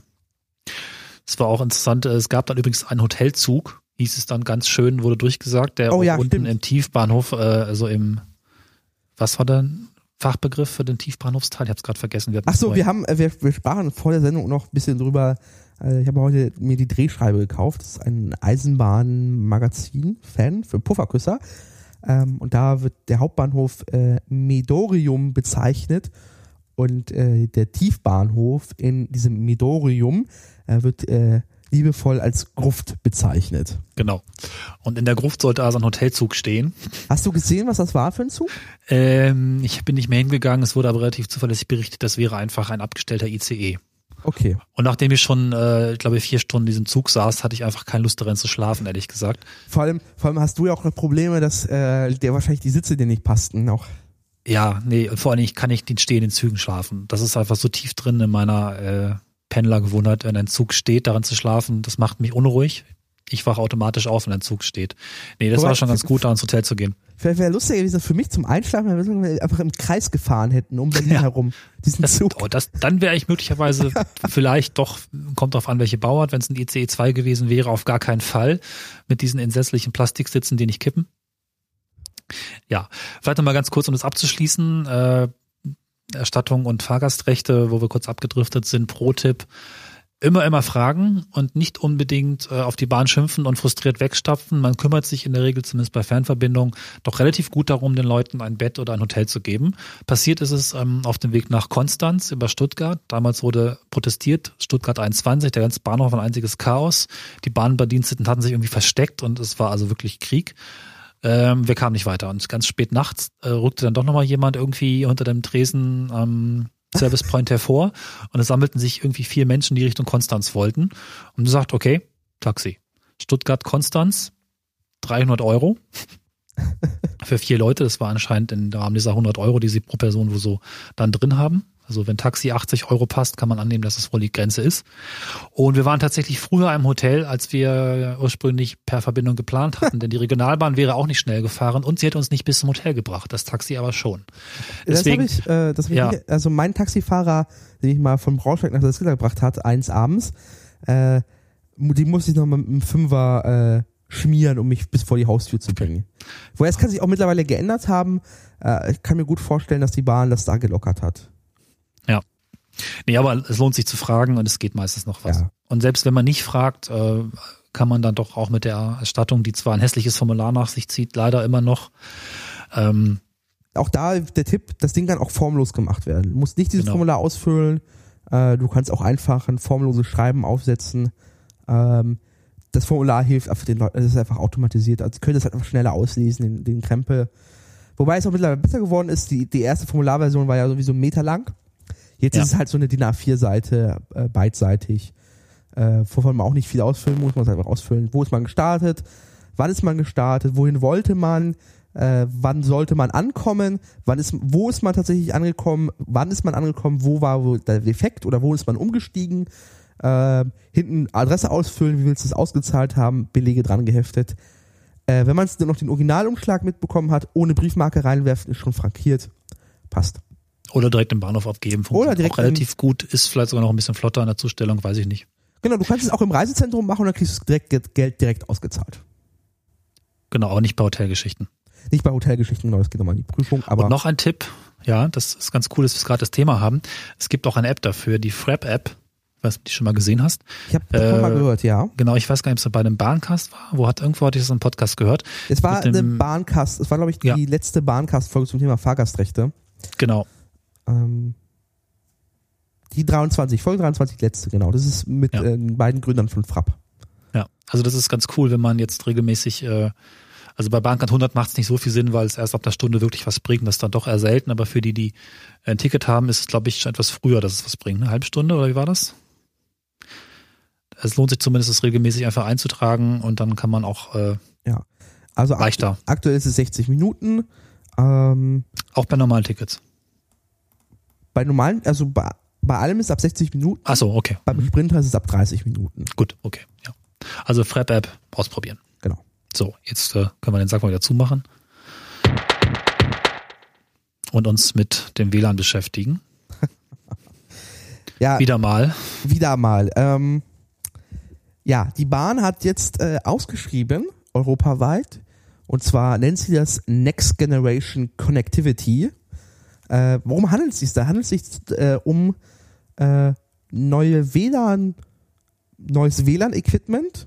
Es war auch interessant. Es gab dann übrigens einen Hotelzug, hieß es dann ganz schön, wurde durchgesagt, der Oh ja, unten stimmt. im Tiefbahnhof, äh, also im, was war der Fachbegriff für den Tiefbahnhofsteil? Ich habe es gerade vergessen. Wir Ach so, wir haben, äh, wir, wir sprachen vor der Sendung noch ein bisschen drüber. Äh, ich habe heute mir die Drehscheibe gekauft. Das ist ein Eisenbahnmagazin-Fan für Pufferküsser. Ähm, und da wird der Hauptbahnhof äh, Medorium bezeichnet. Und äh, der Tiefbahnhof in diesem Medorium äh, wird äh, liebevoll als Gruft bezeichnet. Genau. Und in der Gruft sollte also ein Hotelzug stehen. Hast du gesehen, was das war für ein Zug? Ähm, ich bin nicht mehr hingegangen, es wurde aber relativ zuverlässig berichtet, das wäre einfach ein abgestellter ICE. Okay. Und nachdem ich schon, äh, ich glaube, vier Stunden in diesem Zug saß, hatte ich einfach keine Lust darin zu schlafen, ehrlich gesagt. Vor allem, vor allem hast du ja auch noch Probleme, dass äh, der wahrscheinlich die Sitze dir nicht passten. Auch. Ja, nee, und vor allem ich kann nicht in stehenden Zügen schlafen. Das ist einfach so tief drin in meiner äh, Pendlergewohnheit, wenn ein Zug steht, darin zu schlafen, das macht mich unruhig. Ich wache automatisch auf, wenn ein Zug steht. Nee, das Wobei- war schon ganz gut, da ins Hotel zu gehen. Wäre wär lustig gewesen für mich zum Einschlafen, wenn wir einfach im Kreis gefahren hätten, um Berlin (laughs) Ja. herum. Diesen Das, Zug. oh, das, dann wäre ich möglicherweise (laughs) vielleicht doch, kommt drauf an, welche Bauart, wenn es ein ICE 2 gewesen wäre, auf gar keinen Fall mit diesen entsetzlichen Plastiksitzen, die nicht kippen. Ja, vielleicht nochmal ganz kurz, um das abzuschließen. Äh, Erstattung und Fahrgastrechte, wo wir kurz abgedriftet sind, Pro-Tipp. Immer, immer fragen und nicht unbedingt äh, auf die Bahn schimpfen und frustriert wegstapfen. Man kümmert sich in der Regel, zumindest bei Fernverbindungen, doch relativ gut darum, den Leuten ein Bett oder ein Hotel zu geben. Passiert ist es ähm, auf dem Weg nach Konstanz über Stuttgart. Damals wurde protestiert, Stuttgart 21, der ganze Bahnhof ein einziges Chaos. Die Bahnbediensteten hatten sich irgendwie versteckt und es war also wirklich Krieg. Ähm, wir kamen nicht weiter und ganz spät nachts äh, rückte dann doch nochmal jemand irgendwie unter dem Tresen am Service Point hervor und es sammelten sich irgendwie vier Menschen, die Richtung Konstanz wollten und du sagst, okay, Taxi. Stuttgart, Konstanz, 300 Euro (laughs) für vier Leute. Das war anscheinend im Rahmen dieser 100 Euro, die sie pro Person wo so dann drin haben. Also wenn Taxi 80 Euro passt, kann man annehmen, dass es wohl die Grenze ist. Und wir waren tatsächlich früher im Hotel, als wir ursprünglich per Verbindung geplant hatten, (laughs) denn die Regionalbahn wäre auch nicht schnell gefahren und sie hätte uns nicht bis zum Hotel gebracht, das Taxi aber schon. Deswegen, das habe ich, äh, das hab ja. ich, also mein Taxifahrer, den ich mal von Braunschweig nach Salzgitter gebracht hat, eins abends, äh, die musste ich noch mit einem Fünfer äh, schmieren, um mich bis vor die Haustür zu bringen. Woher es kann sich auch mittlerweile geändert haben. Äh, ich kann mir gut vorstellen, dass die Bahn das da gelockert hat. Ja. Nee, aber es lohnt sich zu fragen und es geht meistens noch was. Ja. Und selbst wenn man nicht fragt, äh, kann man dann doch auch mit der Erstattung, die zwar ein hässliches Formular nach sich zieht, leider immer noch. Ähm, auch da der Tipp, das Ding kann auch formlos gemacht werden. Du musst nicht dieses genau. Formular ausfüllen. Äh, du kannst auch einfach ein formloses Schreiben aufsetzen. Ähm, das Formular hilft einfach den Leuten, es ist einfach automatisiert. Also, können das halt einfach schneller auslesen, den, den Krempel. Wobei es auch mittlerweile besser geworden ist. Die, die erste Formularversion war ja sowieso einen Meter lang. Jetzt ja. ist es halt so eine DIN A4-Seite, äh, beidseitig, äh, wovon man auch nicht viel ausfüllen muss, man muss einfach ausfüllen, wo ist man gestartet, wann ist man gestartet, wohin wollte man, äh, wann sollte man ankommen, wann ist, wo ist man tatsächlich angekommen, wann ist man angekommen, wo war wo der Defekt oder wo ist man umgestiegen, äh, hinten Adresse ausfüllen, wie willst du es ausgezahlt haben, Belege dran geheftet. Äh, wenn man noch den Originalumschlag mitbekommen hat, ohne Briefmarke reinwerfen, ist schon frankiert. Passt. Oder direkt im Bahnhof abgeben. Oder direkt auch relativ gut, ist vielleicht sogar noch ein bisschen flotter an der Zustellung, weiß ich nicht. Genau, du kannst es auch im Reisezentrum machen und dann kriegst du direkt Geld direkt ausgezahlt. Genau, aber nicht bei Hotelgeschichten. Nicht bei Hotelgeschichten, genau, das geht nochmal in die Prüfung. Aber und noch ein Tipp, ja, das ist ganz cool, dass wir gerade das Thema haben. Es gibt auch eine App dafür, die Frap-App. Was du die schon mal gesehen hast. Ich habe davon äh, mal gehört, ja. Genau, ich weiß gar nicht, ob es bei einem Bahncast war. Wo hat irgendwo hatte ich das im Podcast gehört? Es war eine Bahncast, es war, glaube ich, die ja. letzte Bahncast-Folge zum Thema Fahrgastrechte. Genau. Ähm, die 23, Folge 23, letzte, genau. Das ist mit ja. äh, beiden Gründern von Frapp. Ja, also das ist ganz cool, wenn man jetzt regelmäßig, äh, also bei Bahncard 100 macht es nicht so viel Sinn, weil es erst ab der Stunde wirklich was bringt. Das ist dann doch eher selten, aber für die, die ein Ticket haben, ist es, glaube ich, schon etwas früher, dass es was bringt. Eine halbe Stunde oder wie war das? Es lohnt sich zumindest, es regelmäßig einfach einzutragen und dann kann man auch äh, ja. also leichter. Akt aktuell ist es 60 Minuten. Ähm, auch bei normalen Tickets. Bei normalen, also bei, bei allem ist es ab 60 Minuten. Ach so, okay. Beim Sprinter ist es ab 30 Minuten. Gut, okay. Ja. Also Frap-App ausprobieren. Genau. So, jetzt äh, können wir den Sack mal wieder zumachen. Und uns mit dem WLAN beschäftigen. (laughs) ja. Wieder mal. Wieder mal. Ähm, ja, die Bahn hat jetzt äh, ausgeschrieben, europaweit, und zwar nennt sie das Next Generation Connectivity. Äh, worum handelt es sich da? Handelt es sich äh, um äh, neue WLAN, neues WLAN-Equipment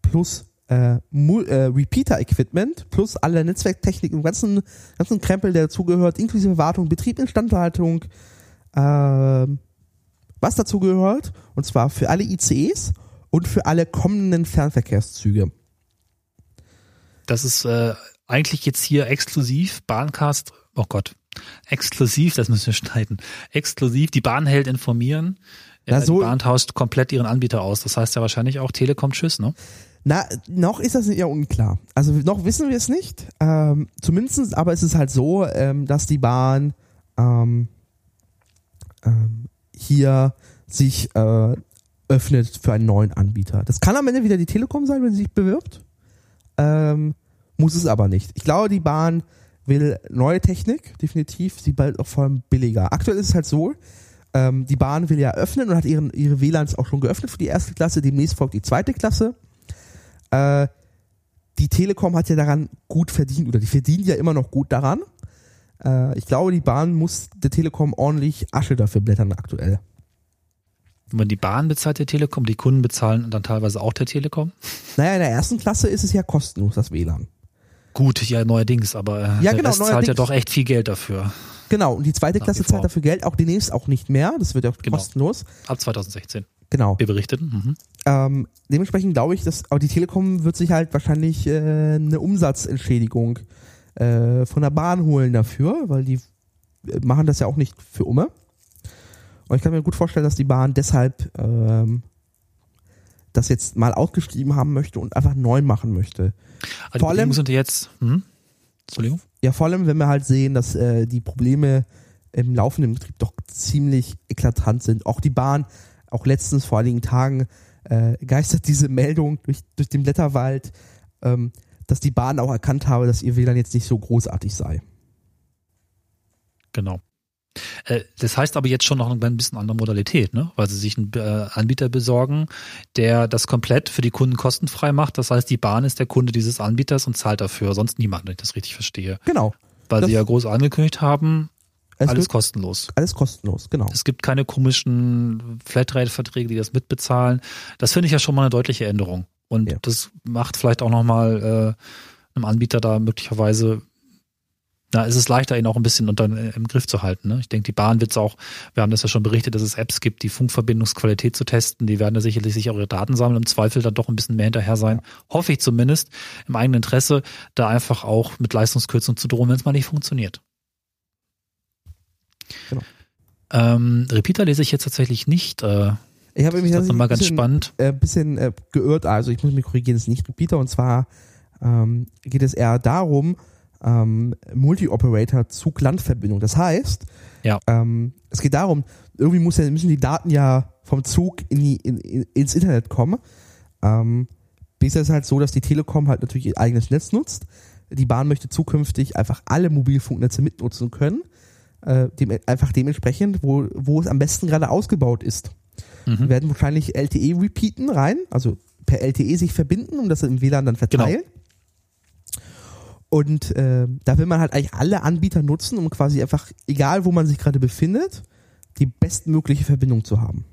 plus äh, äh, Repeater-Equipment plus alle Netzwerktechnik und ganzen, ganzen Krempel, der dazugehört, inklusive Wartung, Betrieb, Instandhaltung, äh, was dazu gehört, und zwar für alle ICEs und für alle kommenden Fernverkehrszüge. Das ist äh, eigentlich jetzt hier exklusiv Bahncast, oh Gott, Exklusiv, das müssen wir schneiden. Exklusiv, die Bahn hält informieren. Na, so die Bahn tauscht komplett ihren Anbieter aus. Das heißt ja wahrscheinlich auch Telekom Tschüss, ne? Na, noch ist das ja unklar. Also noch wissen wir es nicht. Ähm, zumindest, aber es ist halt so, ähm, dass die Bahn ähm, ähm, hier sich äh, öffnet für einen neuen Anbieter. Das kann am Ende wieder die Telekom sein, wenn sie sich bewirbt. Ähm, muss es aber nicht. Ich glaube, die Bahn will neue Technik, definitiv, sie bald auch vor allem billiger. Aktuell ist es halt so, ähm, die Bahn will ja öffnen und hat ihren, ihre WLANs auch schon geöffnet für die erste Klasse, demnächst folgt die zweite Klasse. Äh, die Telekom hat ja daran gut verdient oder die verdient ja immer noch gut daran. Äh, ich glaube, die Bahn muss der Telekom ordentlich Asche dafür blättern aktuell. Wenn die Bahn bezahlt der Telekom, die Kunden bezahlen dann teilweise auch der Telekom? Naja, in der ersten Klasse ist es ja kostenlos, das WLAN. Gut, ja, neuerdings, aber äh, ja, der genau, Rest zahlt ja doch echt viel Geld dafür. Genau, und die zweite Klasse zahlt dafür Geld, auch demnächst auch nicht mehr, das wird ja genau. kostenlos. Ab 2016. Genau. Wir berichteten. Mhm. Ähm, dementsprechend glaube ich, dass aber die Telekom wird sich halt wahrscheinlich äh, eine Umsatzentschädigung äh, von der Bahn holen dafür, weil die äh, machen das ja auch nicht für Umme. Und ich kann mir gut vorstellen, dass die Bahn deshalb ähm, das jetzt mal ausgeschrieben haben möchte und einfach neu machen möchte. Also Vor allem- sind jetzt, hm? Entschuldigung? Ja, vor allem, wenn wir halt sehen, dass äh, die Probleme im laufenden Betrieb doch ziemlich eklatant sind. Auch die Bahn, auch letztens vor einigen Tagen äh, geistert diese Meldung durch, durch den Blätterwald, ähm, dass die Bahn auch erkannt habe, dass ihr WLAN jetzt nicht so großartig sei. Genau. Äh, Das heißt aber jetzt schon noch ein bisschen andere Modalität, ne? weil sie sich einen äh, Anbieter besorgen, der das komplett für die Kunden kostenfrei macht. Das heißt, die Bahn ist der Kunde dieses Anbieters und zahlt dafür, sonst niemand, wenn ich das richtig verstehe. Genau. Weil sie ja groß angekündigt haben, Es alles kostenlos. alles kostenlos, genau. Es gibt keine komischen Flatrate-Verträge, die das mitbezahlen. Das finde ich ja schon mal eine deutliche Änderung. Und Ja. das macht vielleicht auch nochmal äh, einem Anbieter da möglicherweise, na, ist es leichter, ihn auch ein bisschen unter äh, im Griff zu halten. Ne? Ich denke, die Bahn wird es auch, wir haben das ja schon berichtet, dass es Apps gibt, die Funkverbindungsqualität zu testen. Die werden da sicherlich sich auch ihre Daten sammeln, im Zweifel dann doch ein bisschen mehr hinterher sein. Hoffe ich zumindest, im eigenen Interesse, da einfach auch mit Leistungskürzung zu drohen, wenn es mal nicht funktioniert. Genau. Ähm, Repeater lese ich jetzt tatsächlich nicht. Äh, Ich habe mich das ist tatsächlich mal ein ganz bisschen, spannend. äh, bisschen äh, geirrt, also ich muss mich korrigieren, es ist nicht Repeater und zwar ähm, geht es eher darum, ähm, Multi-Operator-Zug-Land-Verbindung. Das heißt, Ja. ähm, es geht darum, irgendwie muss ja, müssen die Daten ja vom Zug in die, in, in, ins Internet kommen. Ähm, bisher ist es halt so, dass die Telekom halt natürlich ihr eigenes Netz nutzt. Die Bahn möchte zukünftig einfach alle Mobilfunknetze mitnutzen können. Äh, dem, einfach dementsprechend, wo, wo es am besten gerade ausgebaut ist. Wir Mhm. werden wahrscheinlich LTE repeaten rein, also per LTE sich verbinden und das im WLAN dann verteilen. Und äh, da will man halt eigentlich alle Anbieter nutzen, um quasi einfach, egal wo man sich gerade befindet, die bestmögliche Verbindung zu haben.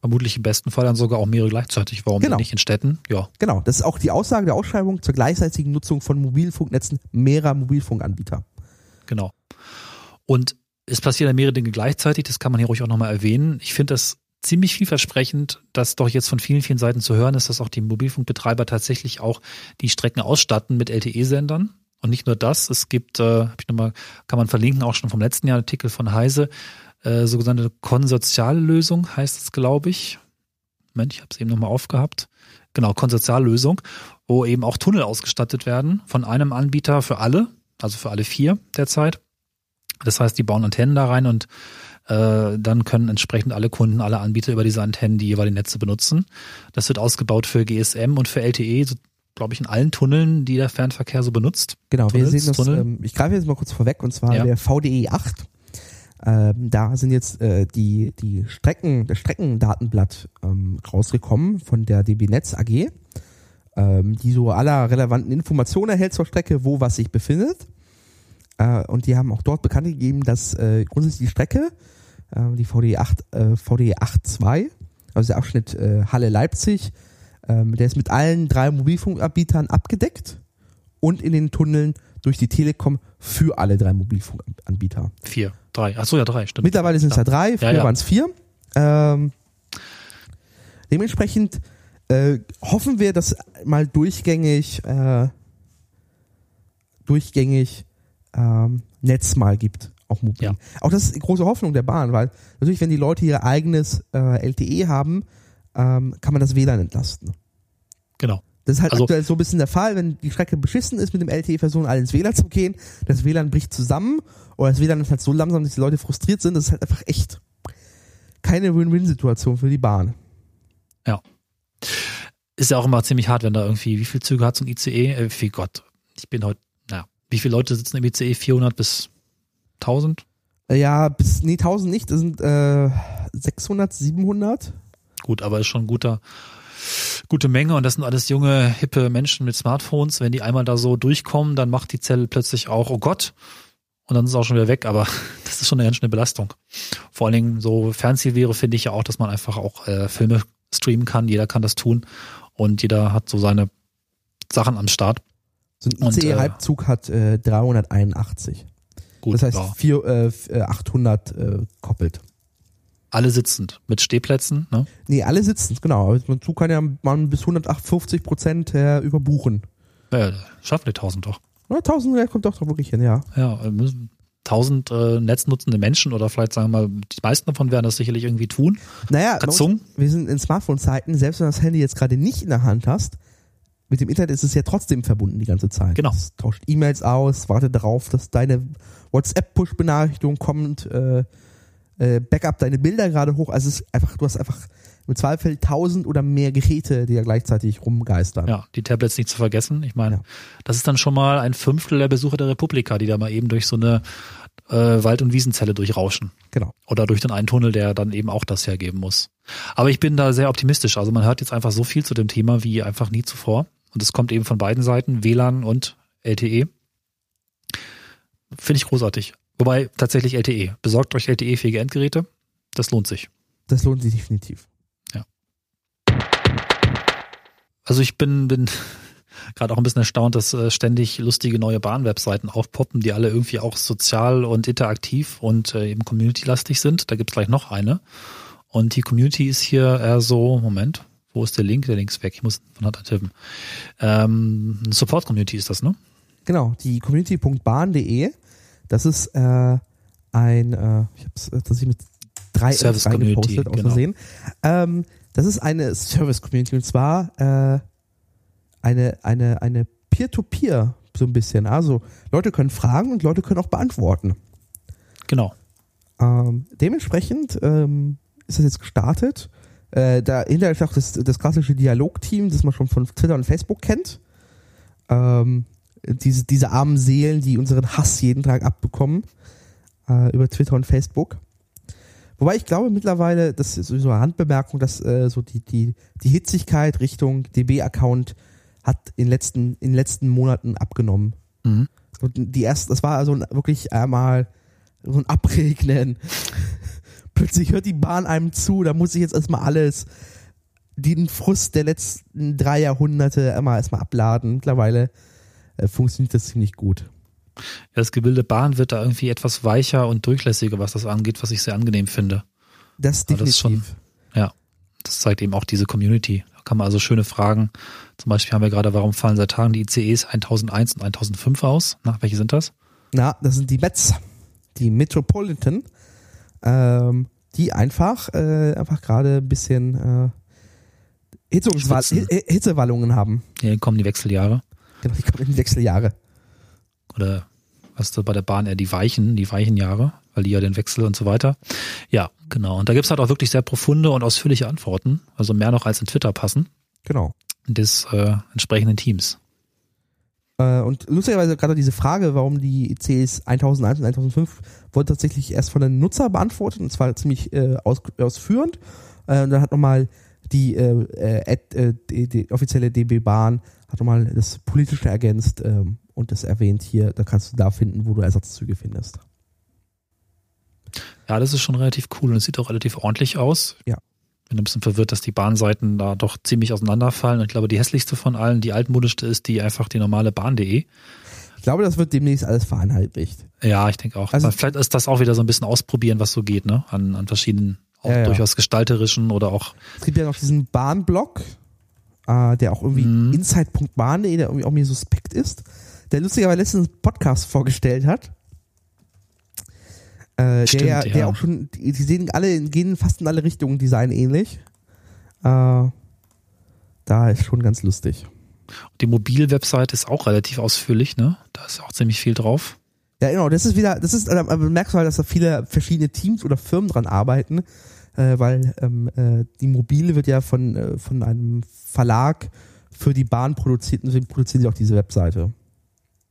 Vermutlich im besten Fall dann sogar auch mehrere gleichzeitig. Warum Genau. nicht in Städten? Ja, Genau, das ist auch die Aussage der Ausschreibung zur gleichzeitigen Nutzung von Mobilfunknetzen mehrerer Mobilfunkanbieter. genau. Und es passieren ja mehrere Dinge gleichzeitig, das kann man hier ruhig auch nochmal erwähnen. Ich finde das ziemlich vielversprechend, dass doch jetzt von vielen, vielen Seiten zu hören ist, dass auch die Mobilfunkbetreiber tatsächlich auch die Strecken ausstatten mit LTE-Sendern. Und nicht nur das, es gibt, äh, hab ich noch mal, kann man verlinken, auch schon vom letzten Jahr Artikel von Heise, äh, sogenannte Konsortiallösung heißt es, glaube ich. Moment, ich habe es eben nochmal aufgehabt. Genau, Konsortiallösung, wo eben auch Tunnel ausgestattet werden von einem Anbieter für alle, also für alle vier derzeit. Das heißt, die bauen Antennen da rein und äh, dann können entsprechend alle Kunden, alle Anbieter über diese Antennen die jeweiligen Netze benutzen. Das wird ausgebaut für GSM und für LTE, glaube ich, in allen Tunneln, die der Fernverkehr so benutzt. Genau, wir Tunnels, sehen das, ähm, ich greife jetzt mal kurz vorweg, und zwar Ja. der VDE 8. Ähm, da sind jetzt äh, die, die Strecken, das Streckendatenblatt ähm, rausgekommen von der DB Netz AG, ähm, die so aller relevanten Informationen erhält zur Strecke, wo was sich befindet. Äh, und die haben auch dort bekannt gegeben, dass äh, grundsätzlich die Strecke, äh, die VDE 8, äh, VDE 8.2, also der Abschnitt äh, Halle-Leipzig, ähm, der ist mit allen drei Mobilfunkanbietern abgedeckt und in den Tunneln durch die Telekom für alle drei Mobilfunkanbieter. Vier, drei. Ach so, ja, drei, stimmt. Mittlerweile sind es ja drei, früher ja. waren es vier. Ähm, dementsprechend äh, hoffen wir, dass mal durchgängig äh, durchgängig ähm, Netz mal gibt, auch mobil. Ja. Auch das ist große Hoffnung der Bahn, weil natürlich, wenn die Leute ihr eigenes äh, LTE haben, ähm, kann man das WLAN entlasten. Genau. Das ist halt Also- aktuell so ein bisschen der Fall, wenn die Strecke beschissen ist, mit dem LTE versuchen alle ins WLAN zu gehen, das WLAN bricht zusammen oder das WLAN ist halt so langsam, dass die Leute frustriert sind, das ist halt einfach echt keine Win-Win-Situation für die Bahn. Ist ja auch immer ziemlich hart, wenn da irgendwie, wie viele Züge hat so ein ICE? Äh, viel Gott. Ich bin heute, naja, wie viele Leute sitzen im ICE? 400 bis 1000? Äh, Ja, bis, nee, 1000 nicht, das sind äh, 600, 700. Gut, aber ist schon ein guter, gute Menge und das sind alles junge, hippe Menschen mit Smartphones. Wenn die einmal da so durchkommen, dann macht die Zelle plötzlich auch, oh Gott, und dann ist es auch schon wieder weg, aber (laughs) das ist schon eine ganz schöne Belastung. Vor allen Dingen so Fernziel wäre, finde ich ja auch, dass man einfach auch äh, Filme streamen kann. Jeder kann das tun und jeder hat so seine Sachen am Start. So ein Und, äh, ICE-Halbzug hat äh, 381. Gut, das heißt vier, äh, f- äh, 800 äh, koppelt. Alle sitzend mit Stehplätzen. Ne? Nee, alle sitzen, genau. Aber Man kann ja man bis 150 Prozent äh, überbuchen. Ja, schaffen die 1000 doch. Ja, 1000 kommt doch doch wirklich hin, ja. Ja, äh, müssen- tausend äh, netznutzende Menschen oder vielleicht sagen wir mal, die meisten davon werden das sicherlich irgendwie tun. Naja, Katzung. wir sind in Smartphone-Zeiten, selbst wenn du das Handy jetzt gerade nicht in der Hand hast, mit dem Internet ist es ja trotzdem verbunden die ganze Zeit. Genau. Es tauscht E-Mails aus, wartet darauf, dass deine WhatsApp-Push-Benachrichtigung kommt, äh, äh, Backup deine Bilder gerade hoch. Also es ist einfach, du hast einfach im Zweifel tausend oder mehr Geräte, die ja gleichzeitig rumgeistern. Ja, die Tablets nicht zu vergessen. Ich meine, Ja. das ist dann schon mal ein Fünftel der Besucher der Republika, die da mal eben durch so eine äh, Wald- und Wiesenzelle durchrauschen. Genau. Oder durch den einen Tunnel, der dann eben auch das hergeben muss. Aber ich bin da sehr optimistisch. Also man hört jetzt einfach so viel zu dem Thema wie einfach nie zuvor. Und es kommt eben von beiden Seiten, WLAN und LTE. Finde ich großartig. Wobei tatsächlich LTE. Besorgt euch LTE-fähige Endgeräte. Das lohnt sich. Das lohnt sich definitiv. Also ich bin, bin (laughs) gerade auch ein bisschen erstaunt, dass äh, ständig lustige neue Bahnwebseiten aufpoppen, die alle irgendwie auch sozial und interaktiv und äh, eben community-lastig sind. Da gibt's gleich noch eine. Und die Community ist hier eher so, Moment, wo ist der Link? Der Link ist weg, ich muss von Hand tippen. Ähm, eine Support-Community ist das, ne? Genau, die community.bahn.de, das ist äh, ein, äh, ich hab's äh, tatsächlich mit drei Service reingepostet, aus genau. Versehen. Ähm, das ist eine Service-Community und zwar äh, eine, eine, eine Peer-to-Peer so ein bisschen. Also Leute können fragen und Leute können auch beantworten. Genau. Ähm, dementsprechend ähm, ist das jetzt gestartet. Äh, dahinter ist auch das, das klassische Dialogteam, das man schon von Twitter und Facebook kennt. Ähm, diese, diese armen Seelen, die unseren Hass jeden Tag abbekommen äh, über Twitter und Facebook. Wobei ich glaube mittlerweile, das ist sowieso eine Randbemerkung, dass äh, so die, die, die Hitzigkeit Richtung DB-Account hat in den letzten, in den letzten Monaten abgenommen. Mhm. Und die erste, das war also wirklich einmal so ein Abregnen. (laughs) Plötzlich hört die Bahn einem zu, da muss ich jetzt erstmal alles, den Frust der letzten drei Jahrhunderte einmal erstmal abladen. Mittlerweile äh, funktioniert das ziemlich gut. Ja, das Gebilde Bahn wird da irgendwie etwas weicher und durchlässiger, was das angeht, was ich sehr angenehm finde. Das Aber das ist definitiv. schon- Ja, das zeigt eben auch diese Community. Da kann man also schöne Fragen. Zum Beispiel haben wir gerade, warum fallen seit Tagen die ICEs 1001 und 1005 aus? Na, welche sind das? Na, das sind die Mets, die Metropolitan, ähm, die einfach, äh, einfach gerade ein bisschen äh, Hitzewallungen haben. Hier kommen die Wechseljahre. Genau, die die Wechseljahre. Oder was ist da bei der Bahn eher die Weichen, die Weichenjahre, weil die ja den Wechsel und so weiter. Ja, genau. Und da gibt's halt auch wirklich sehr profunde und ausführliche Antworten. Also mehr noch als in Twitter passen. Genau. Des äh, entsprechenden Teams. Äh, und lustigerweise gerade diese Frage, warum die ICs 1001 und 1005 wurde tatsächlich erst von den Nutzer beantwortet und zwar ziemlich äh, aus, ausführend. Äh, und dann hat nochmal die, äh, äh, äh, die, die offizielle DB Bahn hat nochmal das Politische ergänzt ähm, und das erwähnt hier. Da kannst du da finden, wo du Ersatzzüge findest. Ja, das ist schon relativ cool und es sieht auch relativ ordentlich aus. Ja. Bin ein bisschen verwirrt, dass die Bahnseiten da doch ziemlich auseinanderfallen. Und ich glaube, die hässlichste von allen, die altmodischste ist die einfach die normale Bahn.de. Ich glaube, das wird demnächst alles vereinheitlicht. Ja, ich denke auch. Also- Vielleicht ist das auch wieder so ein bisschen ausprobieren, was so geht, ne? An, an verschiedenen, auch Ja, ja. durchaus gestalterischen oder auch Es gibt ja noch diesen Bahnblock, äh, der auch irgendwie Mhm. inside.bahn.de, der irgendwie auch mir suspekt ist, der lustigerweise letztens einen Podcast vorgestellt hat. Äh, Stimmt, der, ja. der auch schon, die, die sehen alle, gehen fast in alle Richtungen Design ähnlich. Äh, da ist schon ganz lustig. die Mobilwebsite ist auch relativ ausführlich, ne? Da ist auch ziemlich viel drauf. Ja, genau, das ist wieder, das ist, aber du merkst halt, dass da viele verschiedene Teams oder Firmen dran arbeiten, äh, weil ähm, äh, die Mobile wird ja von, äh, von einem Verlag für die Bahn produziert und deswegen produzieren sie auch diese Webseite.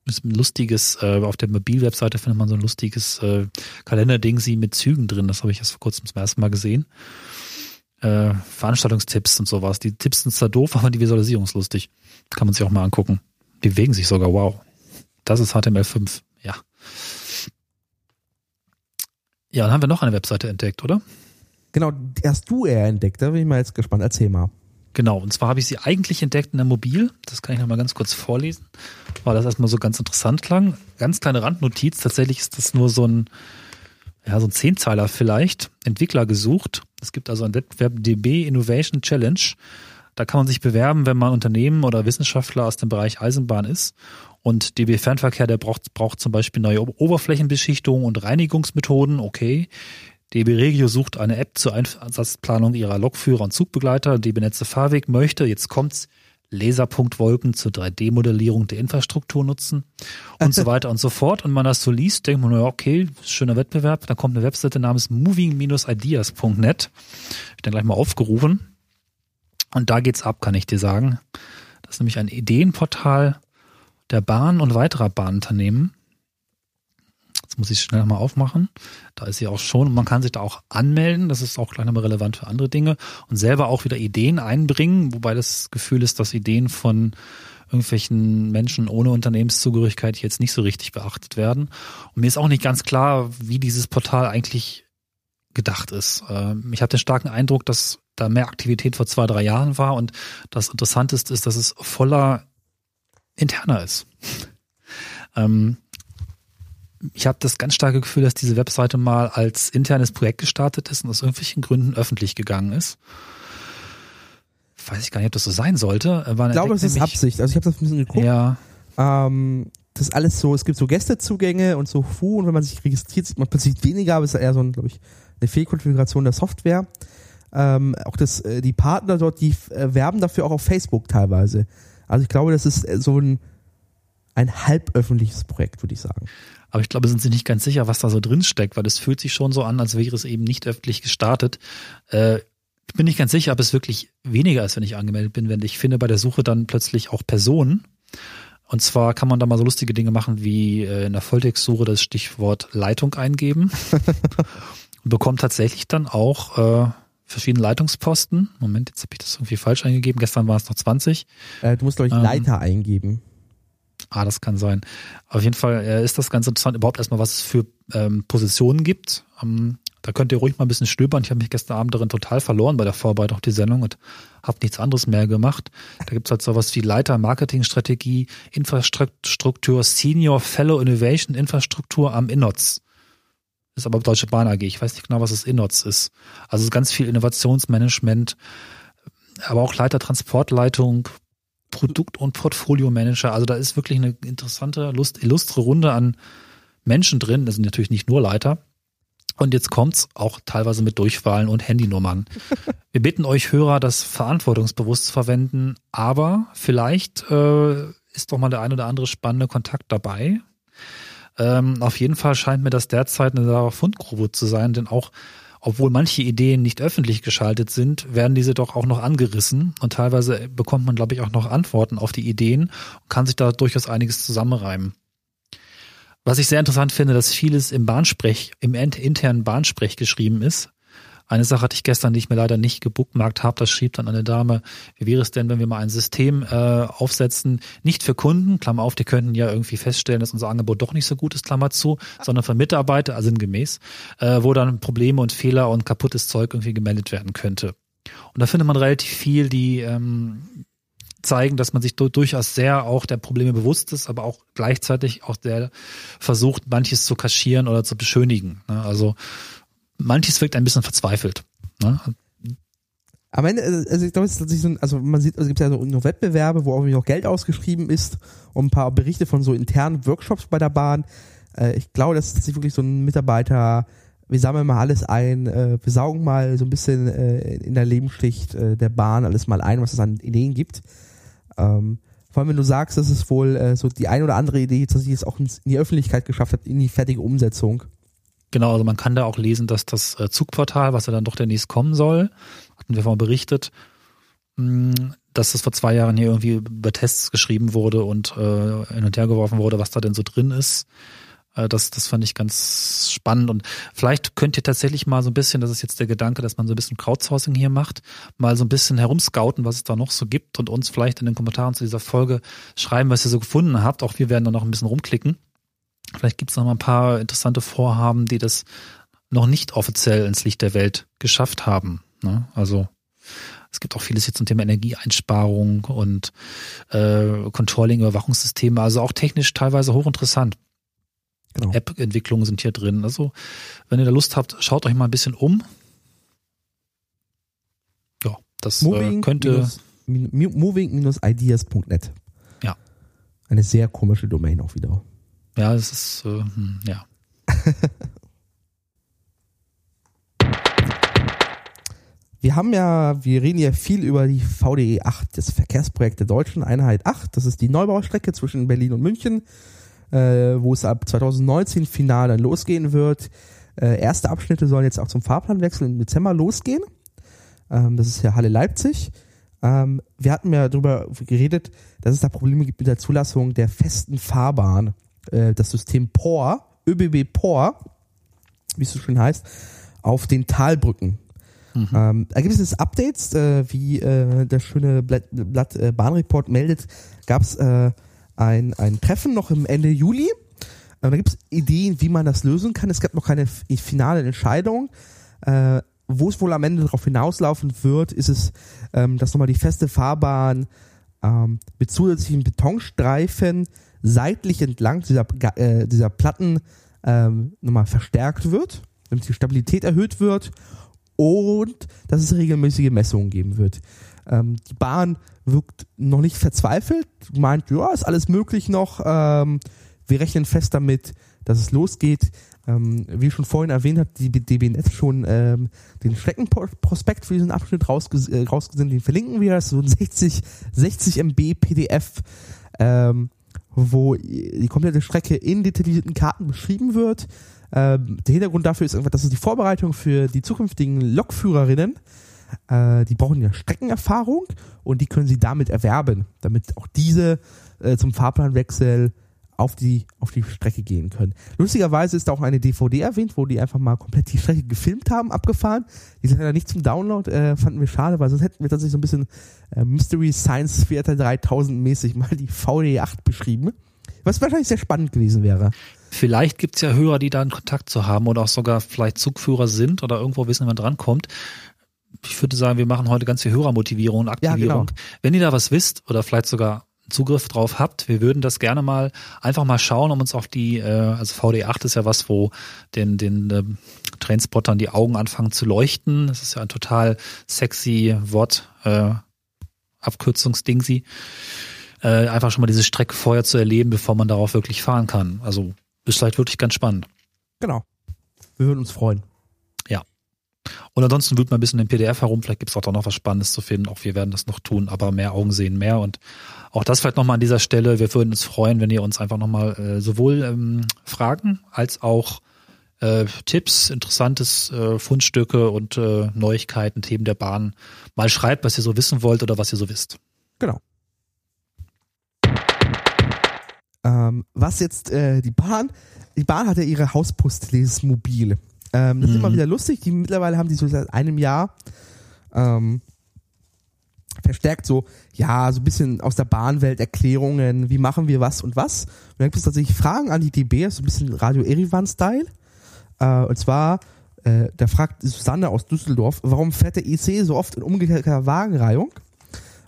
ist ein lustiges, äh, auf der Mobilwebseite findet man so ein lustiges äh, Kalenderding sie mit Zügen drin. Das habe ich erst vor kurzem zum ersten Mal gesehen. Äh, Veranstaltungstipps und sowas. Die Tipps sind zwar doof, (laughs) aber die Visualisierung ist lustig. Kann man sich auch mal angucken. Die bewegen sich sogar, wow. Das ist HTML5, ja. Dann haben wir noch eine Webseite entdeckt, oder? Genau, die hast du eher entdeckt, da bin ich mal jetzt gespannt. Erzähl mal. Genau, und zwar habe ich sie eigentlich entdeckt in der Mobil. Das kann ich nochmal ganz kurz vorlesen, weil das erstmal so ganz interessant klang. Ganz kleine Randnotiz, tatsächlich ist das nur so ein, ja, so ein Zehnzeiler vielleicht, Entwickler gesucht. Es gibt also ein Wettbewerb DB Innovation Challenge. Da kann man sich bewerben, wenn man Unternehmen oder Wissenschaftler aus dem Bereich Eisenbahn ist. Und DB Fernverkehr, der braucht, braucht zum Beispiel neue Oberflächenbeschichtung und Reinigungsmethoden. Okay. DB Regio sucht eine App zur Einsatzplanung ihrer Lokführer und Zugbegleiter. DB Netze Fahrweg möchte, jetzt kommt's, Laserpunktwolken zur 3D-Modellierung der Infrastruktur nutzen (laughs) und so weiter und so fort. Und man das so liest, denkt man, okay, schöner Wettbewerb. Da kommt eine Webseite namens moving-ideas.net. Ich dann gleich mal aufgerufen. Und da geht's ab, kann ich dir sagen. Das ist nämlich ein Ideenportal der Bahn und weiterer Bahnunternehmen. Jetzt muss ich schnell mal aufmachen. Da ist sie auch schon. Man kann sich da auch anmelden. Das ist auch gleich nochmal relevant für andere Dinge. Und selber auch wieder Ideen einbringen, wobei das Gefühl ist, dass Ideen von irgendwelchen Menschen ohne Unternehmenszugehörigkeit jetzt nicht so richtig beachtet werden. Und mir ist auch nicht ganz klar, wie dieses Portal eigentlich gedacht ist. Ähm, ich habe den starken Eindruck, dass da mehr Aktivität vor zwei, drei Jahren war und das Interessanteste ist, dass es voller interner ist. Ähm, ich habe das ganz starke Gefühl, dass diese Webseite mal als internes Projekt gestartet ist und aus irgendwelchen Gründen öffentlich gegangen ist. Weiß ich gar nicht, ob das so sein sollte. ich glaube, es ist Absicht. Also ich habe das ein bisschen geguckt. Ja. Ähm, das ist alles so, es gibt so Gästezugänge und so Fu und wenn man sich registriert, sieht man plötzlich weniger, aber es ist eher so, glaube ich, eine Fehlkonfiguration der Software. Ähm, auch das, äh, die Partner dort, die äh, werben dafür auch auf Facebook teilweise. Also ich glaube, das ist äh, so ein, ein halböffentliches Projekt, würde ich sagen. Aber ich glaube, sind sie nicht ganz sicher, was da so drin steckt, weil es fühlt sich schon so an, als wäre es eben nicht öffentlich gestartet. Äh, ich bin nicht ganz sicher, ob es wirklich weniger ist, wenn ich angemeldet bin, wenn ich finde bei der Suche dann plötzlich auch Personen. Und zwar kann man da mal so lustige Dinge machen, wie äh, in der Volltext-Suche das Stichwort Leitung eingeben (laughs) und bekommt tatsächlich dann auch äh, verschiedene Leitungsposten. Moment, jetzt habe ich das irgendwie falsch eingegeben. Gestern war es noch 20. Äh, du musst, glaube ich, ähm, Leiter eingeben. Ah, das kann sein. Auf jeden Fall äh, ist das ganz interessant, überhaupt erstmal, was es für ähm, Positionen gibt. Ähm, da könnt ihr ruhig mal ein bisschen stöbern. Ich habe mich gestern Abend darin total verloren bei der Vorbereitung auf die Sendung und habe nichts anderes mehr gemacht. Da gibt's halt sowas wie Leiter Marketingstrategie, Infrastruktur, Senior Fellow Innovation Infrastruktur am INOTS. Ist aber Deutsche Bahn AG. Ich weiß nicht genau, was das INOTS ist. Also ganz viel Innovationsmanagement, aber auch Leiter Transportleitung, Produkt- und Portfolio-Manager. Also da ist wirklich eine interessante, lust, illustre Runde an Menschen drin. Das sind natürlich nicht nur Leiter. Und jetzt kommt's auch teilweise mit Durchwahlen und Handynummern. (laughs) Wir bitten euch Hörer, das verantwortungsbewusst zu verwenden, aber vielleicht äh, ist doch mal der ein oder andere spannende Kontakt dabei. Ähm, auf jeden Fall scheint mir das derzeit eine Fundgrube zu sein, denn auch obwohl manche Ideen nicht öffentlich geschaltet sind, werden diese doch auch noch angerissen und teilweise bekommt man, glaube ich, auch noch Antworten auf die Ideen und kann sich da durchaus einiges zusammenreimen. Was ich sehr interessant finde, dass vieles im Bahnsprech, im internen Bahnsprech geschrieben ist. Eine Sache hatte ich gestern, die ich mir leider nicht gebookmarkt habe. Das schrieb dann eine Dame, wie wäre es denn, wenn wir mal ein System äh, aufsetzen, nicht für Kunden, Klammer auf, die könnten ja irgendwie feststellen, dass unser Angebot doch nicht so gut ist, Klammer zu, sondern für Mitarbeiter, also sinngemäß, äh, wo dann Probleme und Fehler und kaputtes Zeug irgendwie gemeldet werden könnte. Und da findet man relativ viel, die ähm, zeigen, dass man sich durchaus sehr auch der Probleme bewusst ist, aber auch gleichzeitig auch der versucht, manches zu kaschieren oder zu beschönigen. Ne? Also manches wirkt ein bisschen verzweifelt. Ne? Am Ende, äh, also ich glaube, es ist tatsächlich so ein, also man sieht, also es gibt ja so nur Wettbewerbe, wo auch noch Geld ausgeschrieben ist und ein paar Berichte von so internen Workshops bei der Bahn. Äh, ich glaube, das ist tatsächlich wirklich so ein Mitarbeiter, wir sammeln mal alles ein, äh, wir saugen mal so ein bisschen in der Lebensschicht der Bahn alles mal ein, was es an Ideen gibt. Ähm, vor allem, wenn du sagst, dass es wohl so die ein oder andere Idee tatsächlich auch in die Öffentlichkeit geschafft hat, in die fertige Umsetzung. Genau, also man kann da auch lesen, dass das äh, Zugportal, was ja dann doch demnächst kommen soll, hatten wir vorhin berichtet, hm, dass das vor zwei Jahren hier irgendwie über Tests geschrieben wurde und äh, hin und her geworfen wurde, was da denn so drin ist. Äh, das, das fand ich ganz spannend. Und vielleicht könnt ihr tatsächlich mal so ein bisschen, das ist jetzt der Gedanke, dass man so ein bisschen Crowdsourcing hier macht, mal so ein bisschen herumscouten, was es da noch so gibt und uns vielleicht in den Kommentaren zu dieser Folge schreiben, was ihr so gefunden habt. Auch wir werden da noch ein bisschen rumklicken. Vielleicht gibt es noch mal ein paar interessante Vorhaben, die das noch nicht offiziell ins Licht der Welt geschafft haben. Ne? Also es gibt auch vieles jetzt zum Thema Energieeinsparung und äh, Controlling, Überwachungssysteme, also auch technisch teilweise hochinteressant. Genau. App-Entwicklungen sind hier drin. Also, wenn ihr da Lust habt, schaut euch mal ein bisschen um. Ja, das äh, könnte. moving-ideas.net. Ja. Eine sehr komische Domain auch wieder. Ja, es ist, äh, ja. (laughs) Wir haben ja, wir reden ja viel über die VDE 8, das Verkehrsprojekt der Deutschen Einheit 8. Das ist die Neubaustrecke zwischen Berlin und München, äh, wo es ab 2019 final dann losgehen wird. Äh, erste Abschnitte sollen jetzt auch zum Fahrplanwechsel im Dezember losgehen. Ähm, das ist ja Halle Leipzig. Ähm, wir hatten ja darüber geredet, dass es da Probleme gibt mit der Zulassung der festen Fahrbahn. Äh, das System POR, ÖBB POR, wie es so schön heißt, auf den Talbrücken. Mhm. Ähm, da gibt es Updates, äh, wie äh, der schöne Blatt, Blatt äh, Bahnreport meldet, gab es äh, ein, ein Treffen noch im Ende Juli. Äh, da gibt es Ideen, wie man das lösen kann. Es gab noch keine finale Entscheidung. Äh, wo es wohl am Ende darauf hinauslaufen wird, ist es, ähm, dass nochmal die feste Fahrbahn ähm, mit zusätzlichen Betonstreifen seitlich entlang dieser, äh, dieser Platten ähm, nochmal verstärkt wird, damit die Stabilität erhöht wird und dass es regelmäßige Messungen geben wird. Ähm, die Bahn wirkt noch nicht verzweifelt, meint, ja, ist alles möglich noch. Ähm, wir rechnen fest damit, dass es losgeht. Ähm, wie schon vorhin erwähnt hat, die DB Netz schon ähm, den Streckenprospekt für diesen Abschnitt rausges äh, rausgesendet. Den verlinken wir. Das ist so ein 60, 60 MB PDF, ähm, wo die komplette Strecke in detaillierten Karten beschrieben wird. Ähm, der Hintergrund dafür ist einfach, dass es die Vorbereitung für die zukünftigen Lokführerinnen, äh, die brauchen ja Streckenerfahrung und die können sie damit erwerben, damit auch diese äh, zum Fahrplanwechsel auf die, auf die Strecke gehen können. Lustigerweise ist da auch eine DVD erwähnt, wo die einfach mal komplett die Strecke gefilmt haben, abgefahren. Die sind leider nicht zum Download, äh, fanden wir schade, weil sonst hätten wir tatsächlich so ein bisschen äh, Mystery Science Theater 3000 mäßig mal die VD8 beschrieben. Was wahrscheinlich sehr spannend gewesen wäre. Vielleicht gibt's ja Hörer, die da einen Kontakt zu haben oder auch sogar vielleicht Zugführer sind oder irgendwo wissen, wie man drankommt. Ich würde sagen, wir machen heute ganz viel Hörermotivierung und Aktivierung. Ja, genau. Wenn ihr da was wisst oder vielleicht sogar Zugriff drauf habt, wir würden das gerne mal einfach mal schauen, um uns auf die, äh, also VD8 ist ja was, wo den, den äh, Trainspottern die Augen anfangen zu leuchten. Das ist ja ein total sexy Wort, äh, Abkürzungsding sie. Äh, einfach schon mal diese Strecke vorher zu erleben, bevor man darauf wirklich fahren kann. Also ist vielleicht wirklich ganz spannend. Genau. Wir würden uns freuen. Ja. Und ansonsten wühlt man ein bisschen im PDF herum. Vielleicht gibt es auch da noch was Spannendes zu finden. Auch wir werden das noch tun. Aber mehr Augen sehen mehr. Und auch das vielleicht nochmal an dieser Stelle. Wir würden uns freuen, wenn ihr uns einfach nochmal äh, sowohl ähm, Fragen als auch äh, Tipps, interessantes äh, Fundstücke und äh, Neuigkeiten, Themen der Bahn mal schreibt, was ihr so wissen wollt oder was ihr so wisst. Genau. Ähm, was jetzt äh, die Bahn, die Bahn hat ja ihre dieses Mobil. Ähm, das mhm. ist immer wieder lustig. Die mittlerweile haben die so seit einem Jahr ähm, verstärkt so, ja, so ein bisschen aus der Bahnwelt Erklärungen, wie machen wir was und was. Und dann gibt es tatsächlich Fragen an die DB, so ein bisschen Radio Erivan-Style. Äh, und zwar, äh, da fragt Susanne aus Düsseldorf, warum fährt der IC so oft in umgekehrter Wagenreihung?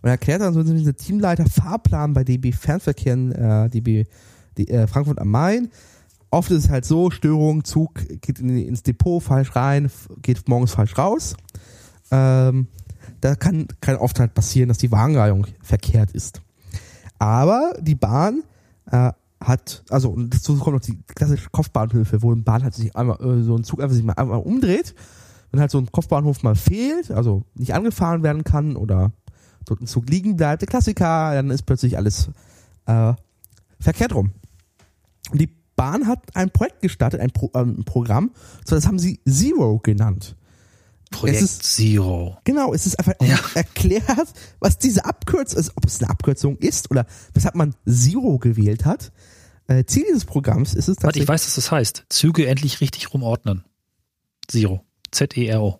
und erklärt dann so dieser Teamleiter Fahrplan bei DB Fernverkehren, äh, DB die, äh, Frankfurt am Main. Oft ist es halt so, Störung, Zug geht in, ins Depot falsch rein, geht morgens falsch raus. Ähm, da kann, kann oft halt passieren, dass die Wagenreihung verkehrt ist. Aber die Bahn äh, hat, also und dazu kommt noch die klassische Kopfbahnhöfe, wo ein Bahn halt sich einmal, äh, so ein Zug einfach sich mal einmal umdreht, wenn halt so ein Kopfbahnhof mal fehlt, also nicht angefahren werden kann oder dort ein Zug liegen bleibt, der Klassiker, dann ist plötzlich alles äh, verkehrt rum. Und die Bahn hat ein Projekt gestartet, ein, Pro, ähm, Programm, das haben sie Zero genannt. Projekt es ist, Zero. Genau, es ist einfach ja. (laughs) erklärt, was diese Abkürzung ist, ob es eine Abkürzung ist oder weshalb man Zero gewählt hat. Äh, Ziel dieses Programms ist es tatsächlich. Warte, ich weiß, was das heißt. Züge endlich richtig rumordnen. Zero. Z-E-R-O.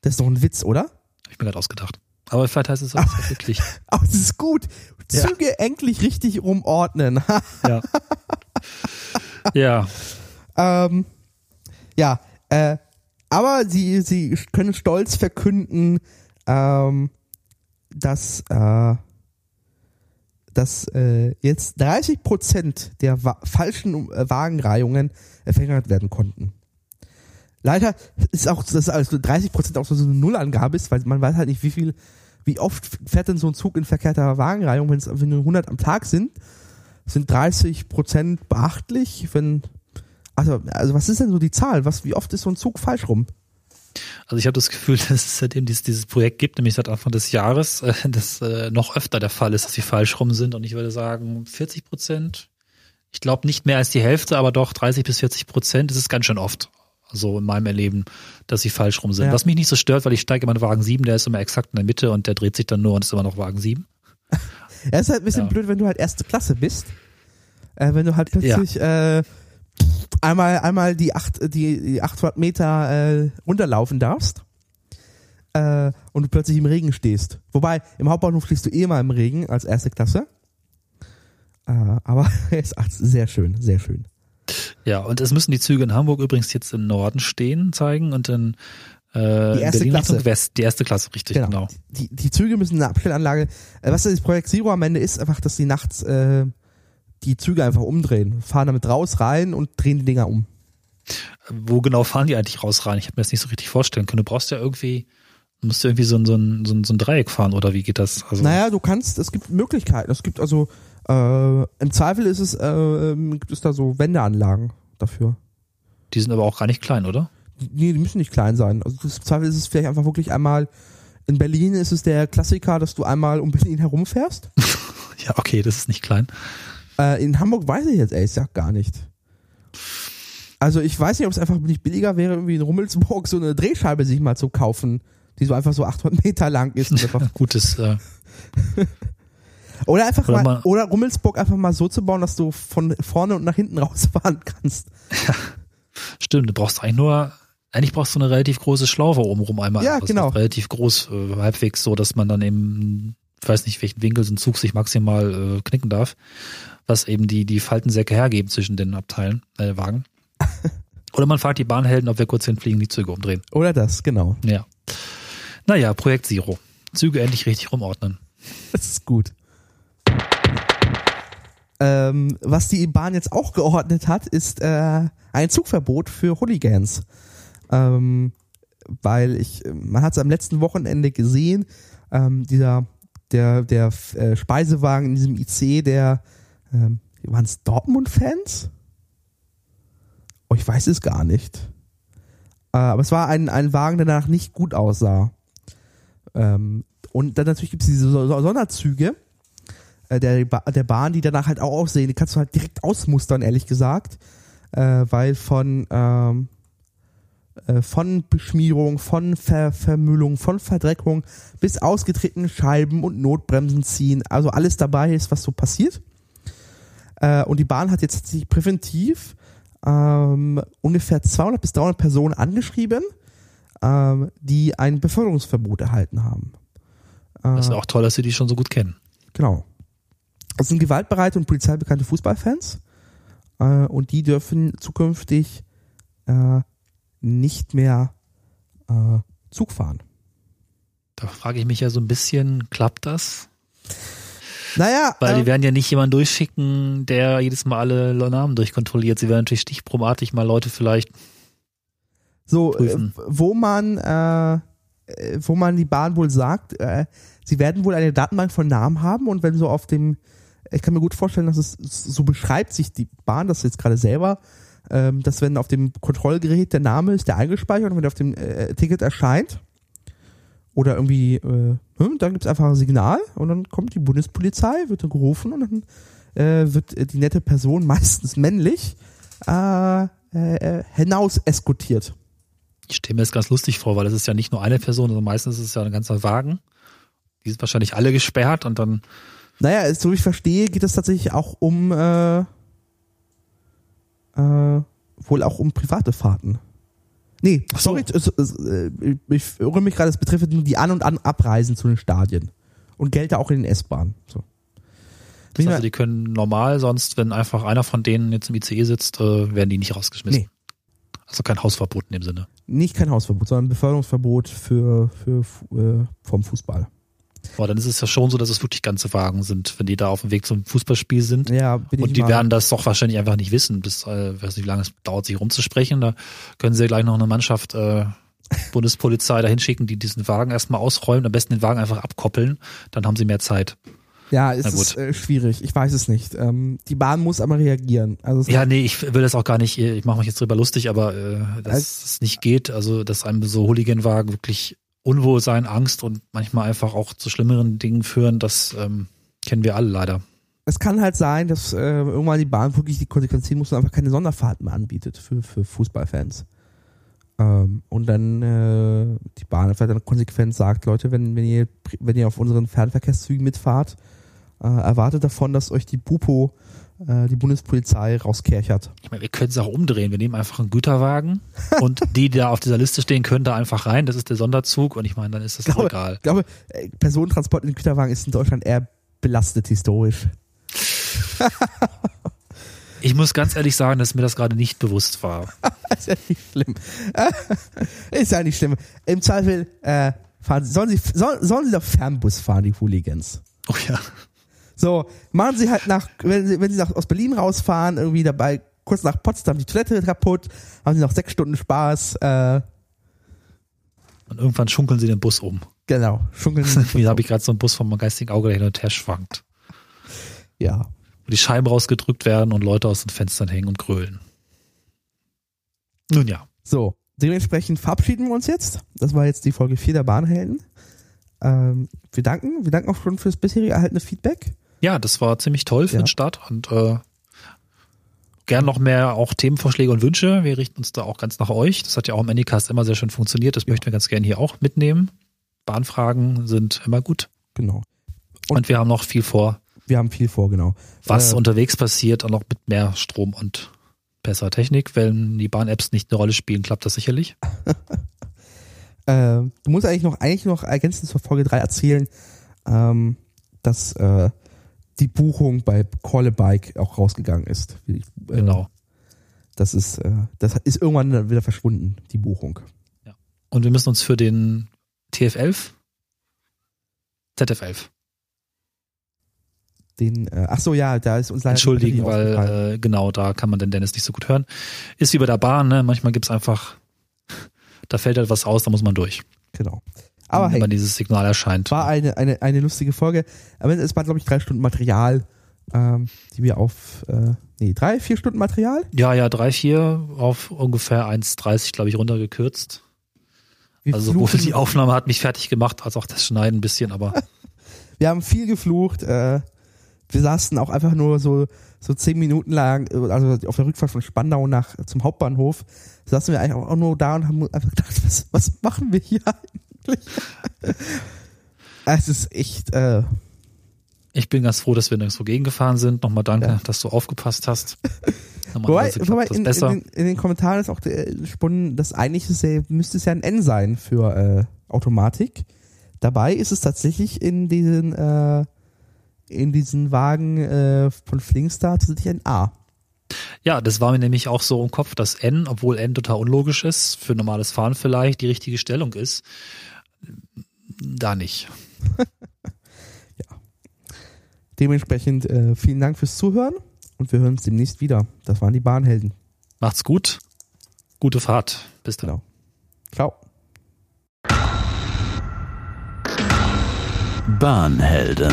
Das ist doch ein Witz, oder? Hab ich mir gerade ausgedacht. Aber vielleicht heißt es auch aber, wirklich. (laughs) Aber es ist gut. Züge ja. endlich richtig umordnen. (laughs) ja. Ja. Ähm, ja, äh, aber sie, sie können stolz verkünden, ähm, dass, äh, dass äh, jetzt 30 Prozent der wa falschen äh, Wagenreihungen verhindert werden konnten. Leider ist auch, dass also 30 Prozent auch so eine Nullangabe ist, weil man weiß halt nicht, wie viel wie oft fährt denn so ein Zug in verkehrter Wagenreihung, wenn's, wenn nur 100 am Tag sind, sind 30 Prozent beachtlich, wenn, also, also was ist denn so die Zahl? Was, wie oft ist so ein Zug falsch rum? Also ich habe das Gefühl, (laughs) dass es seitdem dieses, dieses Projekt gibt, nämlich seit Anfang des Jahres, (laughs) äh, dass äh, noch öfter der Fall ist, dass sie falsch rum sind. Und ich würde sagen, 40 Prozent. Ich glaube nicht mehr als die Hälfte, aber doch 30 bis 40 Prozent. Das ist ganz schön oft. Also in meinem Erleben, dass sie falsch rum sind. Ja. Was mich nicht so stört, weil ich steige immer in Wagen 7, der ist immer exakt in der Mitte und der dreht sich dann nur und ist immer noch Wagen 7. (laughs) Ja, ist halt ein bisschen Ja. blöd, wenn du halt erste Klasse bist. Äh, wenn du halt plötzlich äh, einmal einmal die acht die, die 800 Meter äh, runterlaufen darfst äh, und du plötzlich im Regen stehst. Wobei im Hauptbahnhof stehst du eh mal im Regen als erste Klasse. Äh, aber (laughs) es ist sehr schön, sehr schön. Ja, und es müssen die Züge in Hamburg übrigens jetzt im Norden stehen, zeigen und in, äh, Die erste Berlin Klasse. Richtung West. Die erste Klasse, richtig, Genau. genau. Die, die Züge müssen eine Abstellanlage. Äh, was das Projekt Zero am Ende ist, einfach, dass die nachts äh, die Züge einfach umdrehen, fahren damit raus, rein und drehen die Dinger um. Wo genau fahren die eigentlich raus rein? Ich habe mir das nicht so richtig vorstellen können. Du brauchst ja irgendwie, du musst ja irgendwie so ein, so ein, so ein, so ein Dreieck fahren oder wie geht das? Also, Naja, du kannst, es gibt Möglichkeiten. Es gibt also, äh, im Zweifel ist es, äh, gibt es da so Wendeanlagen dafür. Die sind aber auch gar nicht klein, oder? Die, nee, die müssen nicht klein sein. Also im Zweifel ist es vielleicht einfach wirklich einmal, in Berlin ist es der Klassiker, dass du einmal um Berlin herumfährst. (laughs) Ja, okay, das ist nicht klein. Äh, in Hamburg weiß ich jetzt ehrlich gesagt gar nicht. Also ich weiß nicht, ob es einfach nicht billiger wäre, irgendwie in Rummelsburg so eine Drehscheibe sich mal zu kaufen, die so einfach so 800 Meter lang ist. Und einfach, (laughs) Gutes, äh, oder einfach Oder mal, oder Rummelsburg einfach mal so zu bauen, dass du von vorne und nach hinten (laughs) rausfahren kannst. stimmt, du brauchst eigentlich nur, eigentlich brauchst du eine relativ große Schlaufe obenrum einmal. Ja, ist genau. Relativ groß, äh, halbwegs so, dass man dann eben, weiß nicht, welchen Winkel so ein Zug sich maximal äh, knicken darf, was eben die, die Faltensäcke hergeben zwischen den Abteilen, äh, Wagen. (laughs) Oder man fragt die Bahnhelden, ob wir kurz hinfliegen, die Züge umdrehen. Oder das, genau. Ja. Naja, Projekt Zero. Züge endlich richtig rumordnen. Das ist gut. Ähm, was die Bahn jetzt auch geordnet hat, ist äh, ein Zugverbot für Hooligans. Ähm, weil ich, man hat es am letzten Wochenende gesehen, ähm, dieser, der, der äh, Speisewagen in diesem IC, der, ähm, waren es Dortmund-Fans? Oh, ich weiß es gar nicht. Äh, aber es war ein, ein Wagen, der danach nicht gut aussah. Ähm, und dann natürlich gibt es diese So- So- Sonderzüge äh, der, der Bahn, die danach halt auch aussehen. Die kannst du halt direkt ausmustern, ehrlich gesagt. Äh, weil von, ähm, äh, von Beschmierung, von Ver Vermüllung, von Verdreckung bis ausgetretene Scheiben und Notbremsen ziehen. Also alles dabei ist, was so passiert. Äh, und die Bahn hat jetzt tatsächlich präventiv ähm, ungefähr 200 bis 300 Personen angeschrieben, ähm, die ein Beförderungsverbot erhalten haben. Das ist Äh, auch toll, dass sie die schon so gut kennen. Genau. Das sind gewaltbereite und polizeibekannte Fußballfans. Äh, und die dürfen zukünftig äh, nicht mehr äh, Zug fahren. Da frage ich mich ja so ein bisschen, klappt das? Naja, Weil äh, die werden ja nicht jemanden durchschicken, der jedes Mal alle Namen durchkontrolliert. Sie werden natürlich stichprobenartig mal Leute vielleicht. so, äh, prüfen. wo man, äh, äh, wo man die Bahn wohl sagt, äh, sie werden wohl eine Datenbank von Namen haben und wenn so auf dem, ich kann mir gut vorstellen, dass es so beschreibt sich die Bahn, das jetzt gerade selber, ähm, dass wenn auf dem Kontrollgerät der Name ist, der eingespeichert und wenn der auf dem äh, Ticket erscheint oder irgendwie, äh, hm, dann gibt es einfach ein Signal und dann kommt die Bundespolizei, wird dann gerufen und dann äh, wird äh, die nette Person, (laughs) meistens männlich, äh, äh, äh, hinaus eskortiert. Ich stelle mir das ganz lustig vor, weil das ist ja nicht nur eine Person, sondern meistens ist es ja ein ganzer Wagen. Die sind wahrscheinlich alle gesperrt und dann, Naja, so wie ich verstehe, geht es tatsächlich auch um äh, äh, wohl auch um private Fahrten. Nee, so. sorry, es- es- äh, ich irre mich gerade, es betrifft nur die An- und An Abreisen zu den Stadien. Und gelte auch in den S-Bahnen. So. das heißt, man- die können normal, sonst, wenn einfach einer von denen jetzt im ICE sitzt, äh, werden die nicht rausgeschmissen. Nee. Also kein Hausverbot in dem Sinne. nicht kein Hausverbot, sondern ein Beförderungsverbot für, für Fu- äh, vom Fußball. Aber dann ist es ja schon so, dass es wirklich ganze Wagen sind, wenn die da auf dem Weg zum Fußballspiel sind. Ja, bin Und die werden das doch wahrscheinlich einfach nicht wissen, bis, äh, weiß nicht, wie lange es dauert, sich rumzusprechen. Da können sie ja gleich noch eine Mannschaft äh, Bundespolizei dahin schicken, die diesen Wagen erstmal ausräumen, am besten den Wagen einfach abkoppeln, dann haben sie mehr Zeit. Ja, es ist äh, schwierig. Ich weiß es nicht. Ähm, die Bahn muss aber reagieren. Also ja, nee, ich will das auch gar nicht. Ich mache mich jetzt drüber lustig, aber äh, dass es nicht geht. Also, dass einem so Hooligan-Wagen wirklich Unwohlsein, Angst und manchmal einfach auch zu schlimmeren Dingen führen, das ähm, kennen wir alle leider. Es kann halt sein, dass äh, irgendwann die Bahn wirklich die Konsequenz ziehen muss und einfach keine Sonderfahrten mehr anbietet für, für Fußballfans. Ähm, und dann äh, die Bahn vielleicht dann konsequent sagt, Leute, wenn, wenn ihr wenn ihr auf unseren Fernverkehrszügen mitfahrt, äh, erwartet davon, dass euch die Bupo, äh, die Bundespolizei rauskerchert. Ich meine, wir können es auch umdrehen. Wir nehmen einfach einen Güterwagen (laughs) und die, die da auf dieser Liste stehen, können da einfach rein. Das ist der Sonderzug und ich meine, dann ist das glaube, egal. Ich glaube, äh, Personentransport in den Güterwagen ist in Deutschland eher belastet historisch. (laughs) Ich muss ganz ehrlich sagen, dass mir das gerade nicht bewusst war. (laughs) ist ja nicht schlimm. ist ja nicht schlimm. Im Zweifel äh, fahren, sollen, sie, sollen, sollen sie doch Fernbus fahren, die Hooligans. Oh ja. So, machen sie halt nach, wenn sie, wenn sie nach, aus Berlin rausfahren, irgendwie dabei, kurz nach Potsdam die Toilette kaputt, haben sie noch sechs Stunden Spaß. Äh, und irgendwann schunkeln sie den Bus um. Genau, schunkeln sie. (laughs) Wie habe ich gerade so einen Bus vom geistigen Auge, der hin und her schwankt. Ja. Wo die Scheiben rausgedrückt werden und Leute aus den Fenstern hängen und grölen. Nun ja. So, dementsprechend verabschieden wir uns jetzt. Das war jetzt die Folge 4 der Bahnhelden. Ähm, wir danken, wir danken auch schon fürs bisherige erhaltene Feedback. Ja, das war ziemlich toll für ja. den Start und äh, gern noch mehr auch Themenvorschläge und Wünsche. Wir richten uns da auch ganz nach euch. Das hat ja auch im Anycast immer sehr schön funktioniert. Das ja. möchten wir ganz gerne hier auch mitnehmen. Bahnfragen sind immer gut. Genau. Und, und wir haben noch viel vor. Wir haben viel vor, genau. Was äh, unterwegs passiert, auch noch mit mehr Strom und besserer Technik. Wenn die Bahn-Apps nicht eine Rolle spielen, klappt das sicherlich. (laughs) äh, du musst eigentlich noch, eigentlich noch ergänzend zur Folge 3 erzählen, ähm, dass äh, die Buchung bei Call a Bike auch rausgegangen ist. Äh, genau. Das ist, äh, das ist irgendwann wieder verschwunden, die Buchung. Ja. Und wir müssen uns für den TF11, ZF11. Den, äh, ach so, ja, da ist uns leider Entschuldigen, weil äh, genau, da kann man den Dennis nicht so gut hören. Ist wie bei der Bahn, ne? Manchmal gibt's einfach, (laughs) da fällt halt was aus, da muss man durch. Genau. Aber wenn hey, dieses Signal erscheint. War eine, eine, eine lustige Folge. Aber es war, glaube ich, drei Stunden Material, ähm, die wir auf, äh, nee, drei, vier Stunden Material? Ja, ja, drei, vier auf ungefähr 1,30, glaube ich, runtergekürzt. Wir also sowohl die Aufnahme hat mich fertig gemacht, als auch das Schneiden ein bisschen, aber. (laughs) wir haben viel geflucht. Äh, wir saßen auch einfach nur so, so zehn Minuten lang, also auf der Rückfahrt von Spandau nach zum Hauptbahnhof, saßen wir eigentlich auch nur da und haben einfach gedacht, was, was machen wir hier eigentlich? Es ist echt. Äh, ich bin ganz froh, dass wir nirgendwo gegengefahren sind. Nochmal danke, ja. dass du aufgepasst hast. Wobei, wobei in, in, den, in, den, Kommentaren ist auch spannend, dass eigentlich ist müsste es ja ein N sein für äh, Automatik. Dabei ist es tatsächlich in diesen äh, in diesen Wagen äh, von Flingstar tatsächlich ein A. Ja, das war mir nämlich auch so im Kopf, dass N, obwohl N total unlogisch ist, für normales Fahren vielleicht die richtige Stellung ist. Da nicht. (laughs) ja. Dementsprechend äh, vielen Dank fürs Zuhören und wir hören uns demnächst wieder. Das waren die Bahnhelden. Macht's gut. Gute Fahrt. Bis dann. Genau. Ciao. Bahnhelden